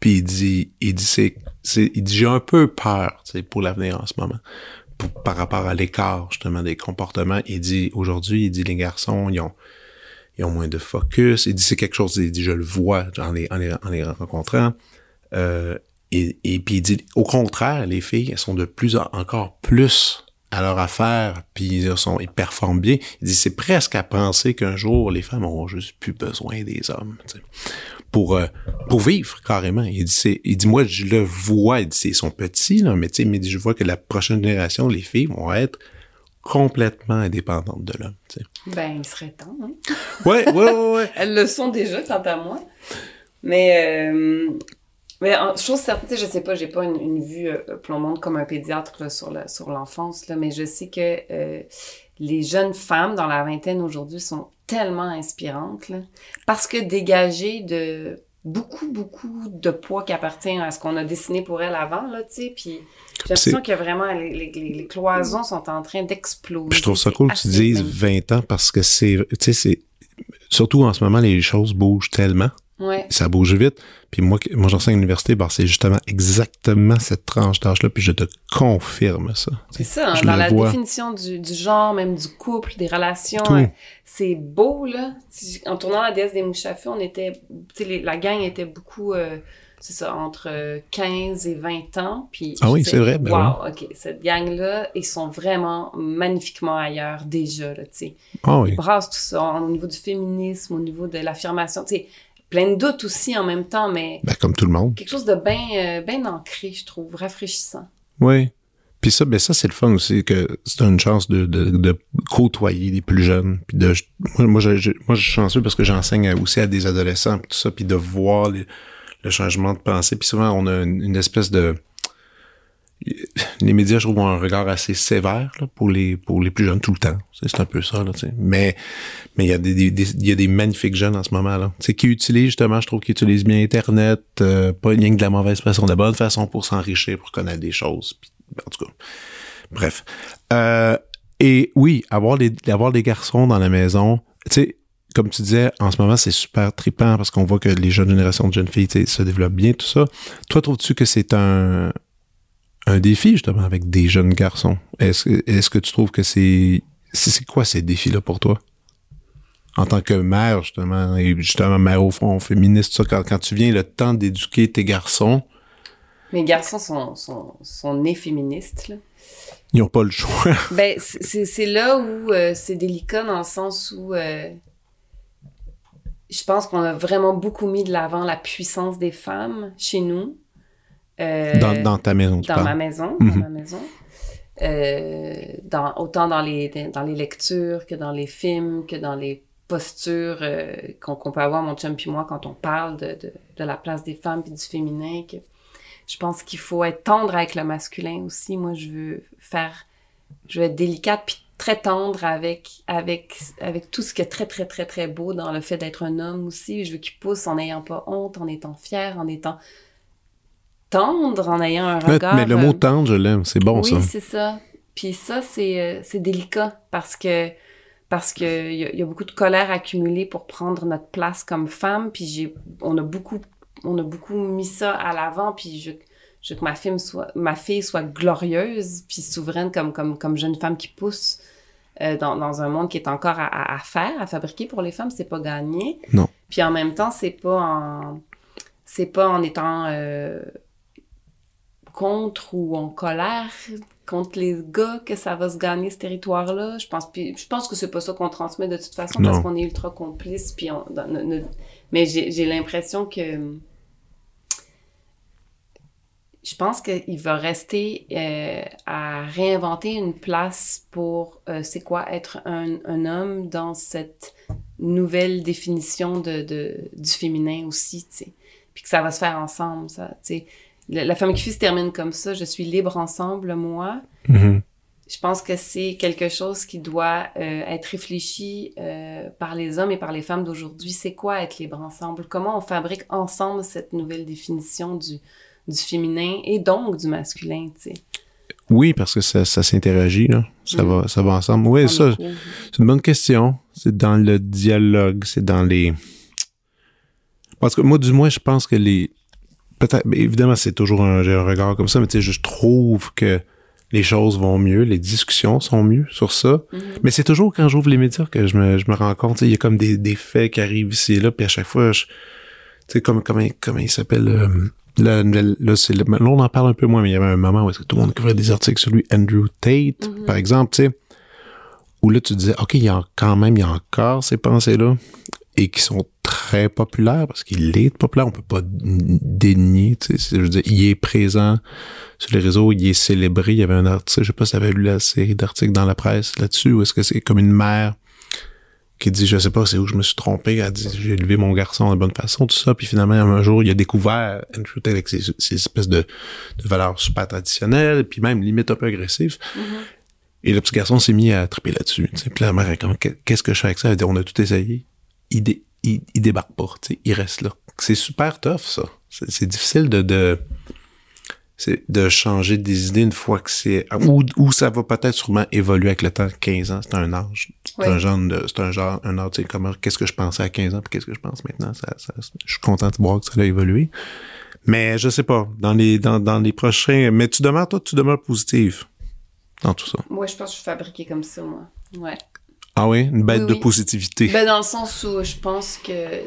Puis il dit, il dit, c'est, c'est, il dit, j'ai un peu peur, tu sais, pour l'avenir en ce moment par rapport à l'écart justement des comportements. Il dit aujourd'hui, il dit les garçons, ils ont ils ont moins de focus. Il dit c'est quelque chose, il dit je le vois en les, en les, en les rencontrant. Euh, et, et puis il dit au contraire, les filles elles sont de plus en, encore plus à leur affaire, puis ils, sont, ils performent bien. Il dit c'est presque à penser qu'un jour les femmes auront juste plus besoin des hommes pour euh, pour vivre carrément. Il dit c'est il dit moi je le vois, il dit ils sont petits là, mais tu sais mais je vois que la prochaine génération les filles vont être complètement indépendantes de l'homme. Ben il serait temps. Hein? Ouais ouais ouais. ouais. (laughs) Elles le sont déjà quant à moi. Mais euh, mais chose certaine, je sais pas, j'ai pas une, une vue euh, plombante comme un pédiatre sur le, sur l'enfance là, mais je sais que euh, les jeunes femmes dans la vingtaine aujourd'hui sont tellement inspirantes là, parce que dégagées de beaucoup beaucoup de poids qui appartient à ce qu'on a dessiné pour elles avant là, tu sais, puis j'ai l'impression que vraiment les, les, les, cloisons sont en train d'exploser. Je trouve ça cool que tu dises 20 ans parce que c'est, tu sais, c'est surtout en ce moment les choses bougent tellement. Ouais. Ça bouge vite. Puis moi, moi j'enseigne à l'université, bah, c'est justement exactement cette tranche d'âge-là, puis je te confirme ça. C'est ça, hein, dans la définition du, du, genre, même du couple, des relations, euh, c'est beau, là. En tournant la déesse des mouches on était, sais, la gang était beaucoup... Euh, c'est ça, entre 15 et 20 ans. Puis ah oui, c'est vrai. Ben wow, OK, cette gang-là, ils sont vraiment magnifiquement ailleurs déjà, là, tu sais. Ah oui. Ils brassent tout ça au niveau du féminisme, au niveau de l'affirmation, tu sais plein de doutes aussi en même temps, mais... Ben, comme tout le monde. Quelque chose de bien ben ancré, je trouve, rafraîchissant. Oui. Puis ça, ben ça, c'est le fun aussi, que c'est une chance de, de, de, côtoyer les plus jeunes. Puis de, moi, moi, je, moi, je suis chanceux parce que j'enseigne aussi à des adolescents, puis tout ça, puis de voir le changement de pensée. Puis souvent, on a une espèce de les médias, je trouve, ont un regard assez sévère là, pour les pour les plus jeunes tout le temps. C'est un peu ça, là, sais. Mais mais il y a des, il y a des magnifiques jeunes en ce moment là, tu sais, qui utilisent justement, je trouve, qu'ils utilisent bien Internet, euh, pas rien que de la mauvaise façon, de la bonne façon pour s'enrichir, pour connaître des choses. en tout cas, bref. Euh, Et oui, avoir, les, avoir des garçons dans la maison, tu sais, comme tu disais, en ce moment, c'est super trippant parce qu'on voit que les jeunes générations de jeunes filles se développent bien, tout ça. Toi, trouves-tu que c'est un, un défi, justement, avec des jeunes garçons? Est-ce est que tu trouves que c'est. C'est quoi ces défis-là pour toi? En tant que mère, justement, et justement, mère au fond, féministe, ça, quand, quand tu viens le temps d'éduquer tes garçons. Mes garçons sont, sont, sont nés féministes, là. Ils n'ont pas le choix. (laughs) ben, c'est là où euh, c'est délicat dans le sens où euh, je pense qu'on a vraiment beaucoup mis de l'avant la puissance des femmes chez nous. Euh, dans, dans, ta maison, tu Dans ma maison, dans mhm. ma maison. dans, autant dans les, dans les lectures que dans les films, que dans les postures qu'on peut avoir, mon chum et moi, quand on parle de, de, de, la place des femmes et du féminin. Que, je pense qu'il faut être tendre avec le masculin aussi. Moi, je veux faire, je veux être délicate puis très tendre avec avec avec tout ce qui est très très très très beau dans le fait d'être un homme aussi. Je veux qu'il pousse en n'ayant pas honte, en étant fier, en étant tendre, en ayant un regard. Mais le mot euh, tendre, je l'aime, c'est bon oui, ça. Oui, c'est ça. Puis ça, c'est euh, c'est délicat parce que parce que il y, y, a beaucoup de colère accumulée pour prendre notre place comme femme. Puis j'ai, on a beaucoup on a beaucoup mis ça à l'avant, puis je, je veux que ma fille soit, ma fille soit glorieuse, puis souveraine comme, comme, comme jeune femme qui pousse euh, dans, dans, un monde qui est encore à, à, faire, à fabriquer pour les femmes, c'est pas gagné. Non. Puis en même temps, c'est pas en, c'est pas en étant euh, contre ou en colère contre les gars que ça va se gagner ce territoire-là? Je pense, puis, je pense que c'est pas ça qu'on transmet de toute façon parce qu'on est ultra complice. Puis on, mais j'ai l'impression que je pense qu'il va rester euh, à réinventer une place pour euh, c'est quoi être un, un, homme dans cette nouvelle définition de, de du féminin aussi, tu sais. Puis que ça va se faire ensemble, ça, tu sais. La, la femme qui fut se termine comme ça, je suis libre ensemble, moi. Mm-hmm. Je pense que c'est quelque chose qui doit euh, être réfléchi euh, par les hommes et par les femmes d'aujourd'hui. C'est quoi être libre ensemble? Comment on fabrique ensemble cette nouvelle définition du, du féminin et donc du masculin, tu sais? Oui, parce que ça, ça s'interagit, là. Ça, mm. va, ça va ensemble. Oui, ça, c'est une bonne question. C'est dans le dialogue, c'est dans les... Parce que moi, du moins, je pense que les... Peut-être, évidemment, c'est toujours un, un regard comme ça, mais tu sais, je trouve que les choses vont mieux, les discussions sont mieux sur ça. Mm-hmm. Mais c'est toujours quand j'ouvre les médias que je me, je me rends compte, il y a comme des, des faits qui arrivent ici et là, puis à chaque fois, tu sais, comme, comment, comment il s'appelle... Euh, Là, là, on en parle un peu moins, mais il y avait un moment où est-ce que tout le monde couvrait des articles sur lui, Andrew Tate, mhm. par exemple, tu sais, où là, tu disais, OK, il y a quand même, il y a encore ces pensées-là, et qui sont très populaires, parce qu'il est populaire, on peut pas dénier, tu sais, je veux dire, il est présent sur les réseaux, il est célébré, il y avait un article, je sais pas si tu avais lu la série d'articles dans la presse là-dessus, ou est-ce que c'est comme une mère qui dit je sais pas c'est où je me suis trompé elle dit j'ai élevé mon garçon de bonne façon tout ça puis finalement un jour il a découvert Andrew Tate avec ces, espèces de, de, valeurs super traditionnelles puis même limite un peu agressives. Mm-hmm. et le petit garçon s'est mis à triper là-dessus puis la mère comme qu'est-ce que je fais avec ça? Elle dit on a tout essayé. Il, il, débarque pas il reste là. C'est super tough ça. C'est difficile de, de de changer des idées une fois que c'est ou, ou ça va peut-être sûrement évoluer avec le temps. 15 ans c'est un âge. C'est un genre de c'est un genre un âge comment qu'est-ce que je pensais à 15 ans puis qu'est-ce que je pense maintenant. Ça, ça, je suis content de voir que ça a évolué. Mais je sais pas. Dans les dans, dans les prochains mais tu demeures toi tu demeures positive dans tout ça. Moi je pense que je suis fabriquée comme ça moi. Ouais ah oui? Une bête de positivité ben dans le sens où je pense que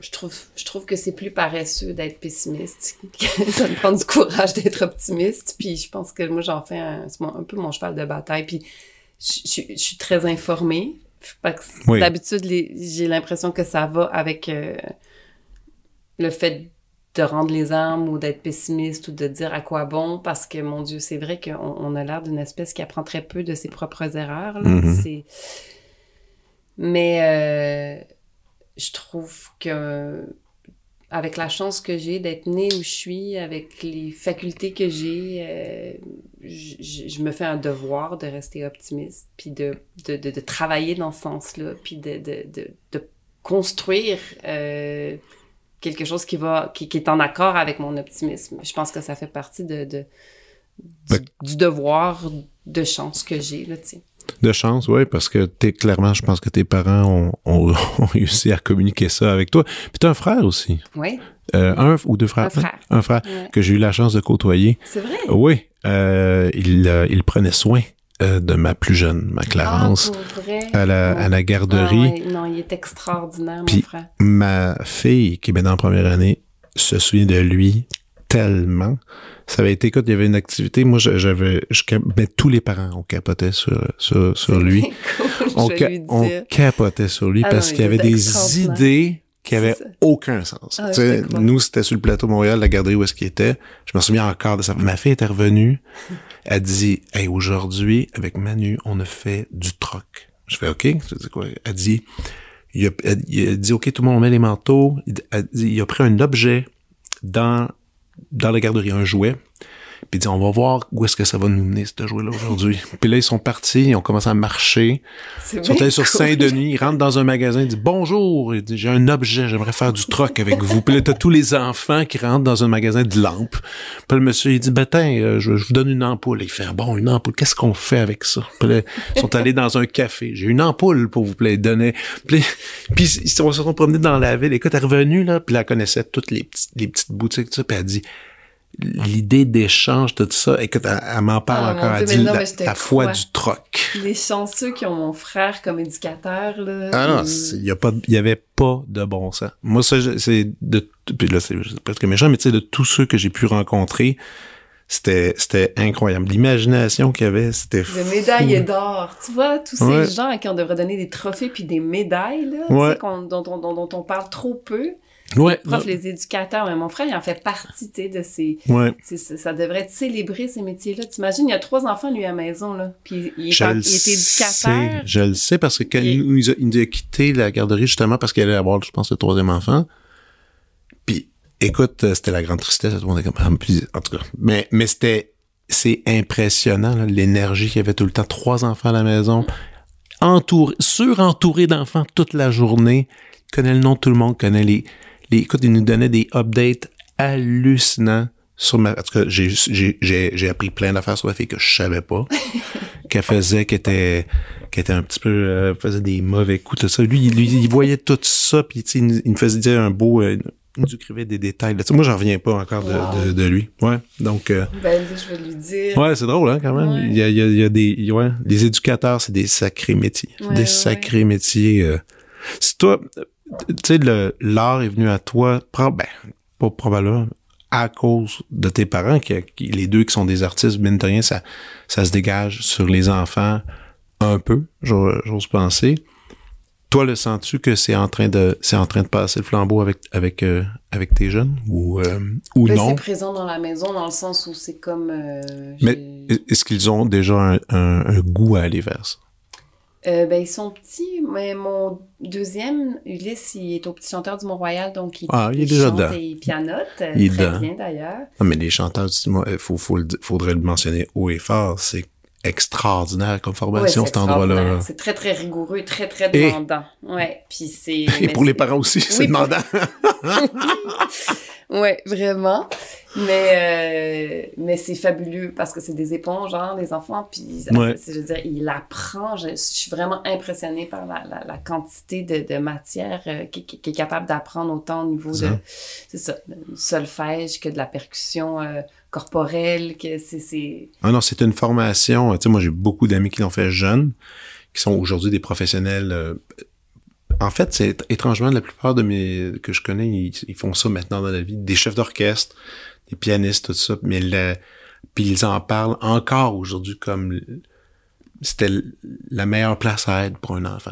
je trouve, je trouve que c'est plus paresseux d'être pessimiste. (laughs) ça me prend du courage d'être optimiste. Puis je pense que moi, j'en fais un, un peu mon cheval de bataille. Puis je, je, suis très informée. D'habitude, j'ai l'impression que ça va avec euh, le fait de rendre les armes ou d'être pessimiste ou de dire à quoi bon parce que mon Dieu, c'est vrai qu'on on a l'air d'une espèce qui apprend très peu de ses propres erreurs. Là. Mm-hmm. Mais euh, je trouve que avec la chance que j'ai d'être née où je suis, avec les facultés que j'ai, euh, je, me fais un devoir de rester optimiste, puis de, de, de, travailler dans ce sens-là, puis de, de, de, construire euh, quelque chose qui va qui, qui, est en accord avec mon optimisme. Je pense que ça fait partie de, de du, ben du devoir de chance que j'ai, là, tu. De chance, oui, parce que t'es clairement, je pense que tes parents ont, ont, (laughs) ont réussi à communiquer ça avec toi. Puis t'as un frère aussi. Oui, Euh, un ou deux frères? Un frère. Un frère Ouais. que j'ai eu la chance de côtoyer. c'est vrai? Oui, euh, il, euh, il prenait soin euh, de ma plus jeune, ma Clarence, Ah, vrai? à, la, à la garderie. Ah ouais, Non, il est extraordinaire, Puis- mon frère. Ma fille, qui est maintenant en première année, se souvient de lui tellement. Ça avait été, écoute, il y avait une activité, moi, j'avais, je, ben, tous les parents, on capotait sur, sur, sur lui. (laughs) Cool, On, ca- lui capotait sur lui Ah parce qu'il y avait des idées qui C'est avaient ça. aucun sens. Ah, nous, c'était sur le plateau Montréal, la garderie où est-ce qu'il était. Je me souviens encore de ça. Ma fille était revenue. Elle dit, hey, aujourd'hui, avec Manu, on a fait du troc. Je fais, OK. Quoi? Elle dit, il a, elle- a dit, OK, tout le monde met les manteaux. Elle dit, il a pris un objet dans, dans la garderie, un jouet. Puis il dit, on va voir où est-ce que ça va nous mener, ce jouet-là, aujourd'hui. Puis là, ils sont partis, ils ont commencé à marcher. Ils sont allés sur. Saint-Denis, ils rentrent dans un magasin, ils disent bonjour, j'ai un objet, j'aimerais faire du troc avec vous. Puis là, t'as tous les enfants qui rentrent dans un magasin de lampes. Puis le monsieur, il dit ben tiens, euh, je, je vous donne une ampoule. Il fait bon, une ampoule, qu'est-ce qu'on fait avec ça? Puis là, ils sont allés dans un café. J'ai une ampoule pour vous plaît, il donnait. Puis, puis ils se sont se sont promenés dans la ville. Écoute, elle est revenue, là, puis elle connaissait toutes les, petites- les petites boutiques, tout ça, puis elle dit l'idée d'échange, tout ça, écoute, elle, elle m'en parle Ah, encore. Elle Dieu, dit mais non, la, foi crois. du troc. Les chanceux qui ont mon frère comme éducateur, là. Ah non, il y a pas, de- il y avait pas de bon sens. Moi, ça, c'est de, puis là, c'est presque méchant, mais tu sais, de tous ceux que j'ai pu rencontrer, c'était, c'était incroyable. L'imagination qu'il y avait, c'était fou. De médailles d'or. Tu vois, tous ces gens à qui on devrait donner des trophées puis des médailles, là, tu Ouais. sais, qu'on- dont, on- dont- dont on parle trop peu. Ouais, Les profs, les éducateurs, mais mon frère, il en fait partie, tu sais, de ces... ouais. ça devrait être célébrer ces métiers-là. T'imagines, il y a trois enfants, lui, à la maison, là. Puis il est, Je en- il est éducateur. sais, je le sais parce que quand Il- nous a, il nous a quitté la garderie justement parce qu'il allait avoir, je pense, le troisième enfant. Puis, écoute, euh, c'était la grande tristesse. Tout le monde était comme, ah, en tout cas, mais, mais c'était, c'est impressionnant, là, l'énergie qu'il y avait tout le temps. Trois enfants à la maison, entouré, surentouré d'enfants toute la journée. Il connaît le nom de tout le monde, connaît les, les, écoute, il nous donnait des updates hallucinants sur ma, en tout cas, j'ai, j'ai, j'ai, j'ai appris plein d'affaires sur ma fille que je savais pas (laughs) qu'elle faisait, qui était, qui était un petit peu, euh, faisait des mauvais coups, tout ça. Lui, il- lui, il voyait tout ça, puis tu sais, il, nous- il nous faisait dire un beau, euh, il nous écrivait des détails. là. Moi, j'en reviens pas encore de, Wow. de, de lui. Ouais, donc, euh, Ben, je vais lui dire. ouais, c'est drôle, hein, quand même. Ouais. Il, y a, il, y a, il y a des, ouais, les éducateurs, c'est des sacrés métiers. Ouais, des sacrés métiers. euh. Si toi, tu sais, le, l'art est venu à toi, ben, pas probablement, à cause de tes parents, qui, qui- les deux qui sont des artistes, mine de rien, ça, ça se dégage sur les enfants un peu, j'ose penser. Toi, le sens-tu que c'est en train de c'est en train de passer le flambeau avec avec euh, avec tes jeunes ou euh, ou Ben, non? c'est présent dans la maison dans le sens où c'est comme. euh, Mais est-ce qu'ils ont déjà un, un- un goût à aller vers ça? Euh, ben, ils sont petits, mais mon deuxième, Ulysse, il est au Petit Chanteur du Mont-Royal, donc il, Ah, il est déjà chante dedans. et il pianote, euh, Il est très dedans. bien d'ailleurs. Non, mais les chanteurs, dis-moi, il faut, faut le faudrait le mentionner haut et fort. C'est extraordinaire comme formation, cet endroit-là. C'est très, très rigoureux, très, très Et- demandant. Ouais, puis c'est... (laughs) Et pour les parents aussi, c'est Oui, demandant. (laughs) Ouais, vraiment. Mais, euh, mais c'est fabuleux parce que c'est des éponges, hein, les enfants. Puis, Ouais. je veux dire, il apprend. Je, je suis vraiment impressionnée par la, la, la quantité de, de matière euh, qui, qui- qui est capable d'apprendre autant au niveau de, c'est ça, du solfège que de la percussion euh, corporelle, que c'est, Ah non, c'est une formation. Tu sais, moi, j'ai beaucoup d'amis qui l'ont fait jeunes, qui sont aujourd'hui des professionnels. euh, en fait, c'est étrangement, la plupart de mes que je connais, ils, ils font ça maintenant dans la vie. Des chefs d'orchestre, des pianistes, tout ça. Mais le- puis ils en parlent encore aujourd'hui comme c'était la meilleure place à être pour un enfant.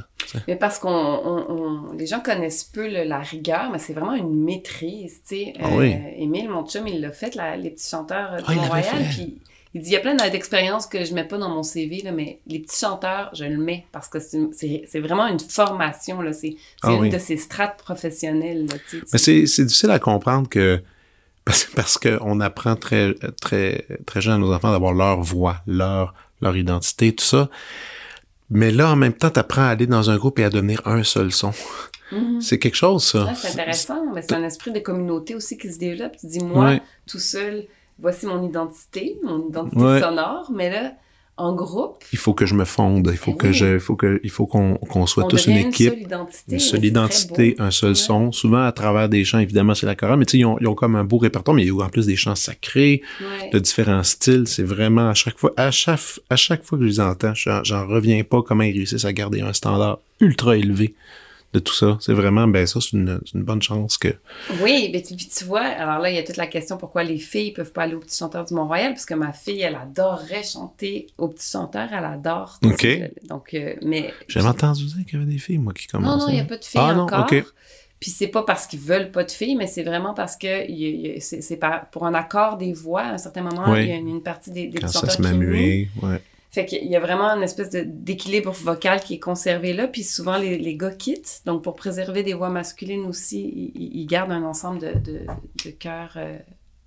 Mais parce qu'on, on, on- les gens connaissent peu le- la rigueur, mais c'est vraiment une maîtrise, tu sais. Ah oui. Émile, mon chum, il l'a fait, la- les petits chanteurs euh, du Ah, puis il dit, il y a plein d'expériences que je mets pas dans mon CV, là, mais les petits chanteurs, je le mets, parce que c'est, vraiment une formation, là, c'est, Ah une oui. de ces strates professionnelles, là, tu sais. Mais c'est, c'est difficile à comprendre que parce, parce qu'on apprend très très très jeune à nos enfants d'avoir leur voix, leur leur identité, tout ça. Mais là, en même temps, tu apprends à aller dans un groupe et à devenir un seul son. Mhm. C'est quelque chose, ça. C'est intéressant, mais c'est un esprit de communauté aussi qui se développe. Tu dis, moi, Ouais. tout seul, voici mon identité, mon identité Ouais. sonore, mais là, en groupe. Il faut que je me fonde. Il faut Ben que je, il faut que, il faut qu'on qu'on soit on tous une équipe. seule identité. Une seule identité, un seul Ouais. son. Souvent, à travers des chants, évidemment, c'est la chorale, mais tu sais, ils ont, ils ont comme un beau répertoire, mais il y a en plus des chants sacrés, Ouais. de différents styles. C'est vraiment à chaque fois, à chaque, à chaque fois que je les entends, j'en reviens pas comment ils réussissent à garder un standard ultra élevé de tout ça. C'est vraiment, ben ça, c'est une, bonne chance que. Oui, mais tu, tu vois, alors là, il y a toute la question pourquoi les filles peuvent pas aller au Petit Chanteur du Mont-Royal, parce que ma fille, elle adorerait chanter au Petit Chanteur, elle adore. Ok. sais, Donc, euh, mais... J'avais entendu dire qu'il y avait des filles, moi, qui Non, commençaient. non, il n'y a pas de filles Ah, non, encore. ok. Puis c'est pas parce qu'ils veulent pas de filles, mais c'est vraiment parce que y y c'est pour un accord des voix, à un certain moment, Oui. il y a une, une partie des, des Quand petits ça se chanteurs met qui muet, ouais. Fait qu'il y a vraiment une espèce d'équilibre vocal qui est conservé là, puis souvent les, les gars quittent. Donc pour préserver des voix masculines aussi, ils, gardent un ensemble de, de, de chœurs euh,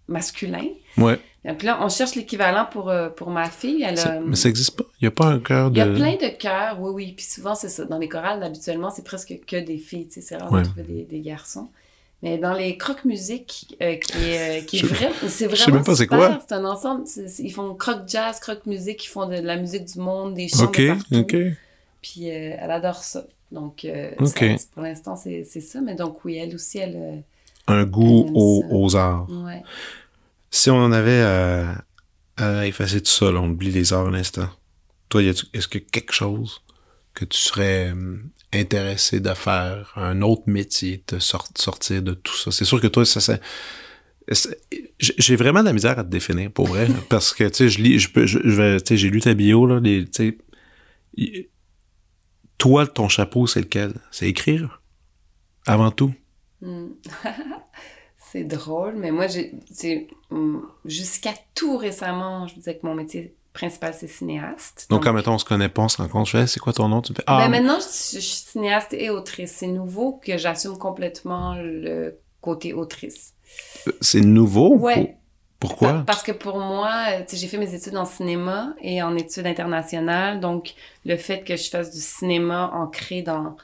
masculins. Ouais. Donc là, on cherche l'équivalent pour, euh, pour ma fille. Elle a, Mais ça existe pas? Il y a pas un cœur il de. y a plein de chœurs, oui, oui. Puis souvent, c'est ça. Dans les chorales, habituellement, c'est presque que des filles. C'est rare Ouais. de trouver des, des garçons. Mais dans les croque-musique, euh, qui est, euh, qui est Je- vrai, c'est vraiment sais même pas c'est quoi. C'est un ensemble. ils font croque-jazz, croque-musique, ils font de, la musique du monde, des chants Ok, de partout. ok. Puis euh, elle adore ça. Donc, euh, ça, pour l'instant, c'est ça. Mais donc, oui, elle aussi, elle... euh, Un goût Elle aux arts. ouais. Si on en avait à, effacer tout ça, là, on oublie les arts un instant. Toi, est-ce que quelque chose que tu serais hum, intéressé de faire, un autre métier, te sort- sortir de tout ça? C'est sûr que toi, ça, c'est... c'est- J'ai vraiment de la misère à te définir, pour vrai, (laughs) parce que, tu sais, je lis, je peux, je, tu sais, j'ai lu ta bio, là, les, tu sais, toi, ton chapeau, c'est lequel? C'est écrire? Avant tout? Hmm. (laughs) c'est drôle, mais moi, j'ai, hum, jusqu'à tout récemment, je disais que mon métier principal, c'est cinéaste. Donc, quand, mettons, on se connaît pas, on se rencontre, je fais, c'est quoi ton nom? Tu Ben, ah, maintenant, je, je suis cinéaste et autrice. C'est nouveau que j'assume complètement le côté autrice. c'est nouveau? Ouais. Pourquoi? Pa- Parce que pour moi, euh, j'ai fait mes études en cinéma et en études internationales. Donc, le fait que je fasse du cinéma ancré dans,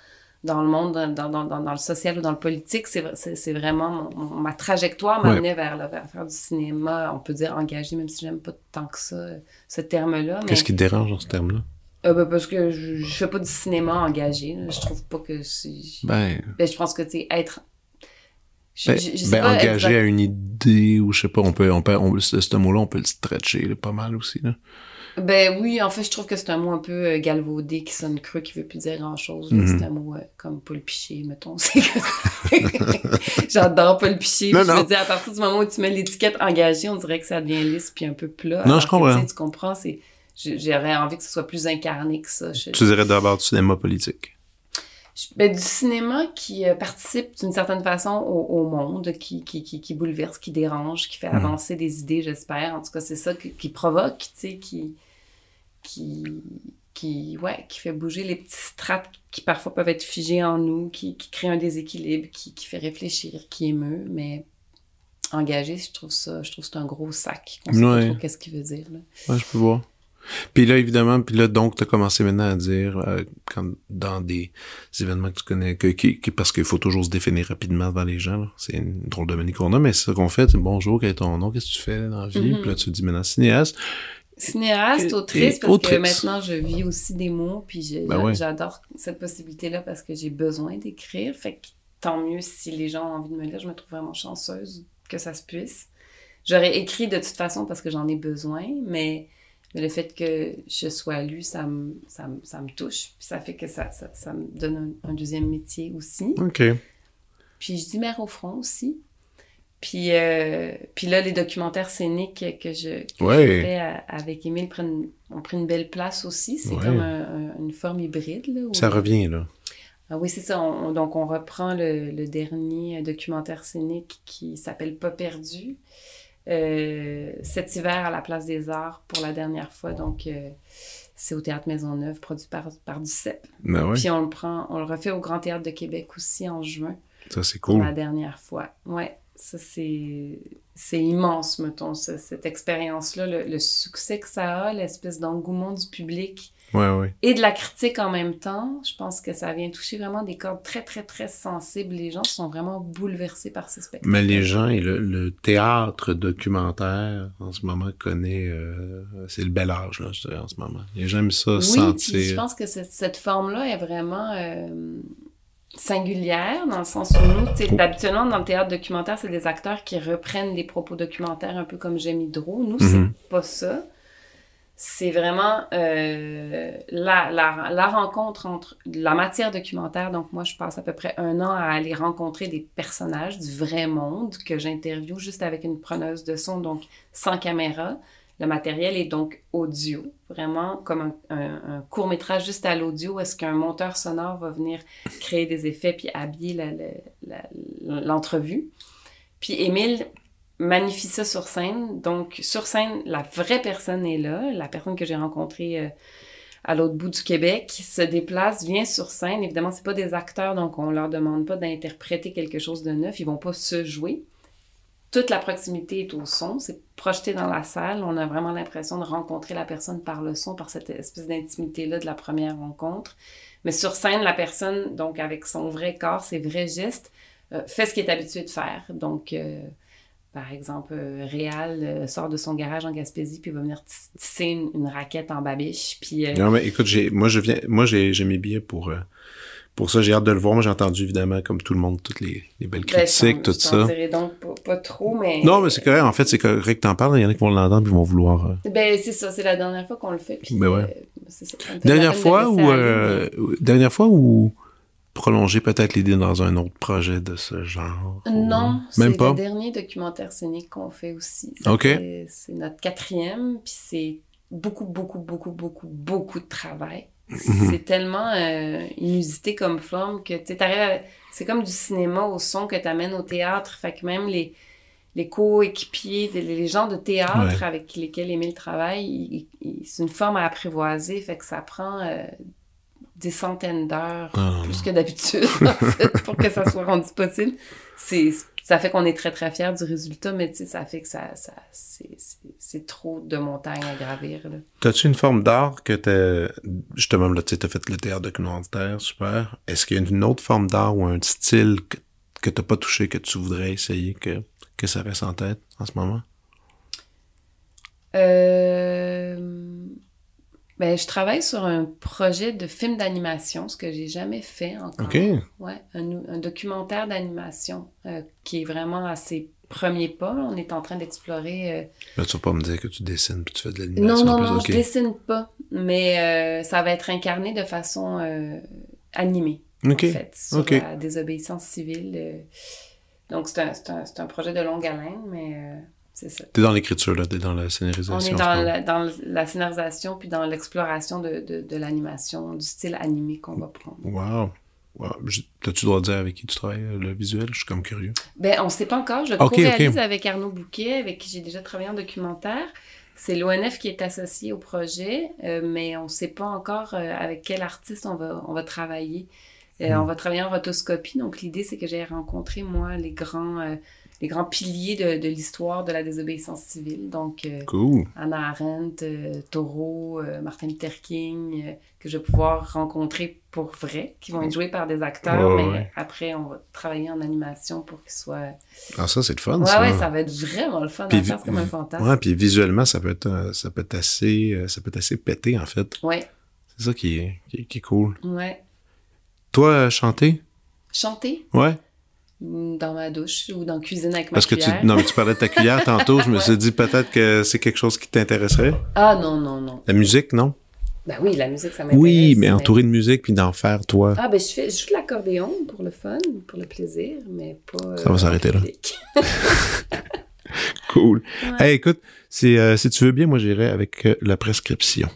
dans le monde, dans, dans, dans, dans le social ou dans le politique, c'est vra- c'est c'est vraiment mon- mon- ma trajectoire m'amenait vers, là, vers faire du cinéma, on peut dire engagé, même si j'aime pas tant que ça, ce terme-là. Mais, Qu'est-ce qui te dérange dans ce terme-là? Euh, ben, parce que je, je fais pas du cinéma engagé. là. Je trouve pas que c'est... Ben, Ben, je pense que, tu sais, être... Je, ben, je- je sais ben, pas engagé exact- à une idée, ou je sais pas, on peut, on peut, on, ce, ce mot-là, on peut le stretcher là, pas mal aussi, là. Ben oui, en fait, je trouve que c'est un mot un peu euh, galvaudé, qui sonne creux, qui veut plus dire grand-chose. là. Mhm. C'est un mot euh, comme Paul Piché, mettons. (laughs) C'est (laughs) J'adore Paul Piché. Non, Je non. me dis, à partir du moment où tu mets l'étiquette engagé, on dirait que ça devient lisse puis un peu plat. Non, je comprends. tu comprends, c'est... J'aurais envie que ce soit plus incarné que ça. Je- Tu dirais d'abord du cinéma politique. Ben, du cinéma qui euh, participe d'une certaine façon au, au monde, qui, qui, qui, qui bouleverse, qui dérange, qui fait Mhm. avancer des idées, j'espère. En tout cas, c'est ça qui, qui provoque, tu sais, qui, qui, qui, ouais, qui fait bouger les petits strates qui parfois peuvent être figés en nous, qui, qui crée un déséquilibre, qui, qui fait réfléchir, qui émeut, mais engagé, je trouve ça, je trouve que c'est un gros sac. On sait pas trop qu'est-ce qu'il veut dire, là. Ouais, je peux voir. Puis là, évidemment, puis là, donc, t'as commencé maintenant à dire, euh, quand, dans des événements que tu connais, que, qui, qui- parce qu'il faut toujours se définir rapidement devant les gens. C'est une drôle de manière qu'on a, mais c'est ça qu'on fait, c'est bonjour, quel est ton nom, qu'est-ce que tu fais dans la vie? Mhm. Puis là, tu te dis maintenant cinéaste. Cinéaste, autrice, parce autrice. que maintenant je vis aussi des mots, puis Ben ouais. j'adore cette possibilité-là parce que j'ai besoin d'écrire. Fait que tant mieux si les gens ont envie de me lire, je me trouve vraiment chanceuse que ça se puisse. J'aurais écrit de toute façon parce que j'en ai besoin, mais, mais le fait que je sois lue, ça me, ça me, ça me touche, puis ça fait que ça, ça, ça me donne un, un deuxième métier aussi. OK. Puis je dis mère au front aussi. Puis, euh, puis là, les documentaires scéniques que je, que Ouais. je fais à- avec Émile prennent, ont pris une belle place aussi. C'est Ouais. comme un- un- une forme hybride. Là, où- Ça revient, là. Ah oui, c'est ça. On- on- donc, on reprend le, le dernier documentaire scénique qui s'appelle Pas perdu. Euh, cet hiver à la Place des Arts pour la dernière fois. Donc, euh, c'est au Théâtre Maisonneuve, produit par, par du CEP. Ben ouais. Puis on le prend, on le refait au Grand Théâtre de Québec aussi en juin Ça, c'est pour cool. la dernière fois. Ouais, ça c'est c'est immense, mettons, cette expérience-là, le, le succès que ça a, l'espèce d'engouement du public Ouais, ouais. et de la critique en même temps. Je pense que ça vient toucher vraiment des cordes très, très, très sensibles. Les gens sont vraiment bouleversés par ce spectacle. Mais les gens et le, le théâtre documentaire en ce moment connaît euh, c'est le bel âge là, je dirais en ce moment. Les gens aiment ça Oui, sentir. puis je pense que cette, cette forme-là est vraiment euh, singulière, dans le sens où nous, Oh. habituellement, dans le théâtre documentaire, c'est des acteurs qui reprennent des propos documentaires, un peu comme J'aime Hydro. Nous, Mhm. c'est pas ça. C'est vraiment euh, la, la, rencontre entre la matière documentaire. Donc, moi, je passe à peu près un an à aller rencontrer des personnages du vrai monde que j'interviewe juste avec une preneuse de son, donc sans caméra. Le matériel est donc audio, vraiment comme un, un- court métrage juste à l'audio. Est-ce qu'un monteur sonore va venir créer des effets puis habiller l'entrevue? Puis Émile magnifie ça sur scène. Donc, sur scène, la vraie personne est là. La personne que j'ai rencontrée euh, à l'autre bout du Québec se déplace, vient sur scène. Évidemment, c'est pas des acteurs, donc on leur demande pas d'interpréter quelque chose de neuf. Ils vont pas se jouer. Toute la proximité est au son, c'est projeté dans la salle. On a vraiment l'impression de rencontrer la personne par le son, par cette espèce d'intimité-là de la première rencontre. Mais sur scène, la personne, donc avec son vrai corps, ses vrais gestes, euh, fait ce qu'il est habitué de faire. Donc, euh, par exemple, euh, Réal euh, sort de son garage en Gaspésie puis va venir tis- tisser une, une raquette en babiche. Puis, euh, Non, mais écoute, j'ai, moi, je viens, moi, j'ai, j'ai mes billets pour, euh, pour ça. J'ai hâte de le voir. Moi, j'ai entendu, évidemment, comme tout le monde, toutes les, les belles ben, je critiques, tout je ça. dirai donc pas, pas trop, mais... Non, mais c'est correct. En fait, c'est correct que t'en parles. Il y en a qui vont l'entendre puis ils vont vouloir. euh, Ben, c'est ça, c'est la dernière fois qu'on le fait. Puis, Ben ouais. euh, c'est ça, Dernière peine de fois ou, dernière fois ou prolonger peut-être l'idée dans un autre projet de ce genre? ou- Non, c'est le dernier documentaire scénique qu'on fait aussi. Ça Ok. fait- C'est notre quatrième, puis c'est beaucoup, beaucoup, beaucoup, beaucoup, beaucoup de travail. Mhm. C'est tellement euh, inusité comme forme que, tu à- C'est comme du cinéma au son que t'amènes au théâtre. Fait que même les, les coéquipiers, les, les gens de théâtre Ouais. avec lesquels Émile travaille, il- il- c'est une forme à apprivoiser. Fait que ça prend euh, des centaines d'heures, Ah, plus que d'habitude, (laughs) en fait, pour que ça soit rendu possible. C'est, ça fait qu'on est très, très fiers du résultat, mais tu sais, ça fait que ça, ça, c'est, trop de montagnes à gravir. Là. T'as-tu une forme d'art que t'as, justement, là, tu sais, t'as fait le théâtre documentaire, super. Est-ce qu'il y a une autre forme d'art ou un style que, que t'as pas touché, que tu voudrais essayer, que, que ça reste en tête en ce moment? Euh, ben, je travaille sur un projet de film d'animation, ce que j'ai jamais fait encore. OK. Ouais, un, un documentaire d'animation euh, qui est vraiment à ses premiers pas. On est en train d'explorer. euh, Là, tu vas pas me dire que tu dessines puis tu fais de l'animation Non, non, en plus, non, je dessine pas, mais euh, ça va être incarné de façon euh, animée, Ok. en fait, sur la désobéissance civile. Donc, c'est un, c'est un, c'est un projet de longue haleine, mais c'est ça. T'es dans l'écriture, là, t'es dans la On scénarisation. est je dans la, dans la scénarisation puis dans l'exploration de, de, de l'animation, du style animé qu'on va prendre. Wow. wow. T'as-tu le droit de dire avec qui tu travailles, euh, le visuel? Je suis comme curieux. Ben, on ne sait pas encore. Je Ok, co-réalise ok. avec Arnaud Bouquet, avec qui j'ai déjà travaillé en documentaire. C'est l'ONF qui est associé au projet, euh, mais on ne sait pas encore euh, avec quel artiste on va, on va travailler. Euh, Hmm. On va travailler en rotoscopie. Donc, l'idée, c'est que j'ai rencontré, moi, les grands, euh, les grands piliers de, de l'histoire de la désobéissance civile. Donc, euh, Cool. Anna Arendt, euh, Taureau, euh, Martin Luther King, euh, que je vais pouvoir rencontrer pour vrai, qui vont être joués par des acteurs, mais ouais. après, on va travailler en animation pour qu'ils soient... Ah, ça, c'est le fun, Ouais, ça. ouais, ça va être vraiment le fun Puis à faire, comme un fantasme. Ouais, puis visuellement, ça peut être, ça peut être assez, ça peut être assez pété, en fait. Ouais, C'est ça qui est, qui qui est cool. ouais. Toi, chanter? Chanter? Ouais? Dans ma douche ou dans la cuisine avec ma Parce que tu, non, mais tu parlais de ta cuillère (laughs) tantôt, je me suis dit peut-être que c'est quelque chose qui t'intéresserait. Ah non, non, non. La musique, non? Ben oui, la musique, ça m'intéresse. Oui, mais entouré de musique puis d'en faire, toi. Ah ben je fais je joue de l'accordéon pour le fun, pour le plaisir, mais pas... euh, Ça va s'arrêter là. (laughs) Cool. Ouais. Hey, écoute, si, euh, si tu veux bien, moi, j'irai avec euh, la prescription.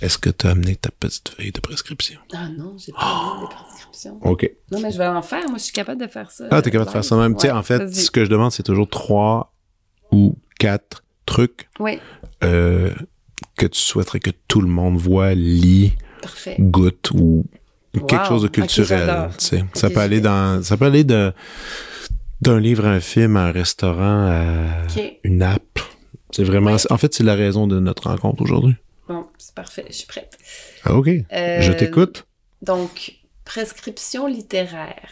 Est-ce que tu as amené ta petite feuille de prescription? Ah non, j'ai pas amené des prescriptions. OK. Non, mais je vais en faire. Moi, je suis capable de faire ça. Ah, t'es capable de faire ça même. Tu sais, en fait, ce que je demande, c'est toujours trois ou quatre trucs Oui, euh, que tu souhaiterais que tout le monde voit, lit, parfait. goûte ou quelque Wow. chose de culturel. ça peut aller dans, ça peut aller de d'un livre à un film, à un restaurant, à une app. C'est vraiment, Ouais. en fait, c'est la raison de notre rencontre aujourd'hui. Bon, c'est parfait, je suis prête. Ah, OK. Euh, Je t'écoute. Donc, prescription littéraire.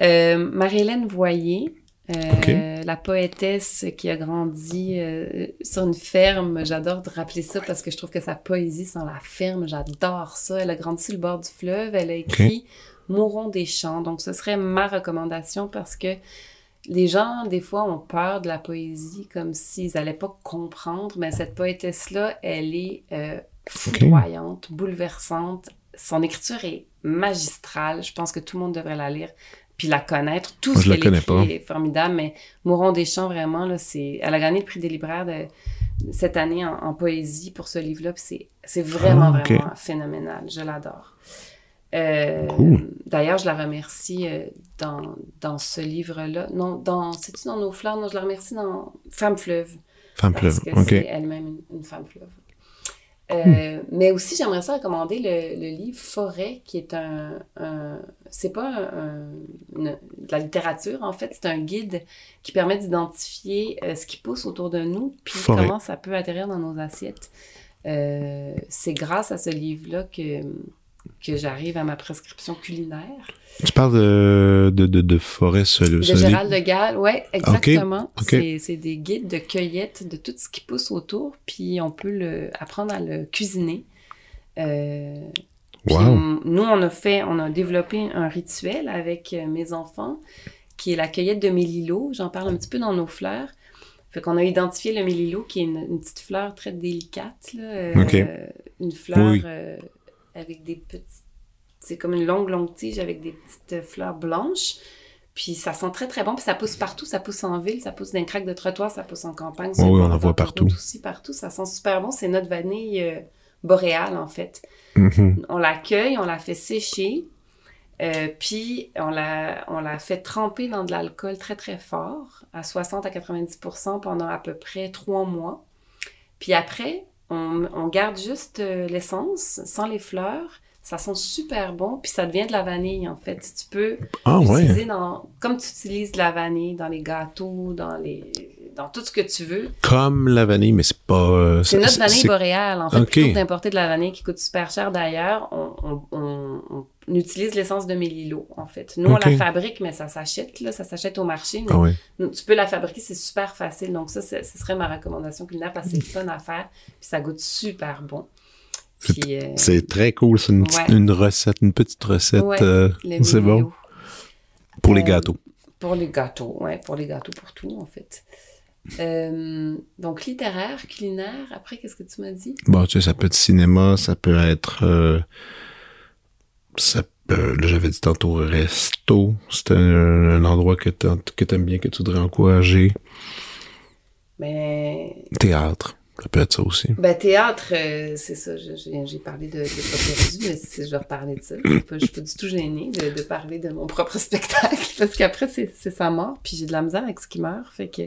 Euh, Marie-Hélène Voyer, euh, la poétesse qui a grandi euh, sur une ferme. J'adore de rappeler ça parce que je trouve que sa poésie sans la ferme, j'adore ça. Elle a grandi sur le bord du fleuve. Elle a écrit Mourons des champs. Donc, ce serait ma recommandation parce que les gens, des fois, ont peur de la poésie comme s'ils n'allaient pas comprendre. Mais cette poétesse-là, elle est euh, foudroyante, bouleversante. Son écriture est magistrale. Je pense que tout le monde devrait la lire puis la connaître. Tout Moi, ce qu'elle écrit pas. est formidable, mais Mourons des champs, vraiment, là, c'est... Elle a gagné le prix des libraires de... cette année en, en poésie pour ce livre-là, puis c'est, c'est vraiment, Ah, vraiment phénoménal. Je l'adore. Euh, Cool. D'ailleurs, je la remercie euh, dans, dans ce livre-là. Non, dans... C'est-tu dans Nos fleurs? Non, je la remercie dans Femme fleuve. Femme Parce fleuve. que OK. c'est elle-même une, une femme fleuve. Euh, Mais aussi, j'aimerais ça recommander le, le livre Forêt, qui est un. un- c'est pas un- un- une- de la littérature, en fait, c'est un guide qui permet d'identifier euh, ce qui pousse autour de nous, puis Forêt. comment ça peut atterrir dans nos assiettes. Euh, c'est grâce à ce livre-là que, que j'arrive à ma prescription culinaire. Tu parles de, de, de, de forêt. De Gérald de Gaulle, ouais, exactement. C'est, c'est des guides de cueillette de tout ce qui pousse autour, puis on peut le, apprendre à le cuisiner. Euh, Wow. on- nous, on a fait, on a développé un rituel avec euh, mes enfants, qui est la cueillette de mélilo. J'en parle un petit peu dans nos fleurs. Fait qu'on a identifié le mélilo, qui est une, une petite fleur très délicate, là, euh, une fleur Oui. euh, avec des petites, c'est comme une longue longue tige avec des petites euh, fleurs blanches. Puis ça sent très très bon, puis ça pousse partout, ça pousse en ville, ça pousse les craques de trottoir, ça pousse en campagne. Oui, on en voit partout. Aussi partout, ça sent super bon. C'est notre vanille euh, boréale en fait Mhm. on la cueille, on la fait sécher, euh, puis on la, on la fait tremper dans de l'alcool très très fort, à 60 à 90% pendant à peu près trois mois. Puis après, on, on garde juste euh, l'essence, sans les fleurs. Ça sent super bon, puis ça devient de la vanille en fait. Tu peux Ah ouais. utiliser dans, comme tu utilises de la vanille dans les gâteaux, dans les, dans tout ce que tu veux. Comme la vanille, mais c'est pas. euh, C'est notre vanille c'est- boréale, en fait. Ok. Plutôt d'importer de la vanille qui coûte super cher d'ailleurs, on, on- on- on utilise l'essence de mélilo, en fait. Nous, on la fabrique, mais ça s'achète, là, ça s'achète au marché. Mais Ah tu peux la fabriquer, c'est super facile. Donc ça, c'est- ce serait ma recommandation culinaire parce que c'est le fun à faire, puis ça goûte super bon. Puis, euh, C'est très cool. C'est une, petite- Ouais. une recette, une petite recette. Ouais, euh, (laughs) c'est bon. Pour les gâteaux. Pour les gâteaux, ouais, pour les gâteaux, pour tout, en fait. Euh, donc, littéraire, culinaire. Après, qu'est-ce que tu m'as dit? Bon, tu sais, ça peut être cinéma, ça peut être. euh, ça peut. Là, j'avais dit tantôt resto. C'est un, un endroit que tu aimes bien, que tu voudrais encourager. Mais Théâtre. Ça peut être ça aussi. Ben, théâtre, euh, c'est ça. J'ai parlé de, de Pas perdu, mais si je vais reparler de ça. Je suis pas, je suis pas du tout gênée de, de parler de mon propre (laughs) spectacle, parce qu'après, c'est sa mort, puis j'ai de la misère avec ce qui meurt. Fait que.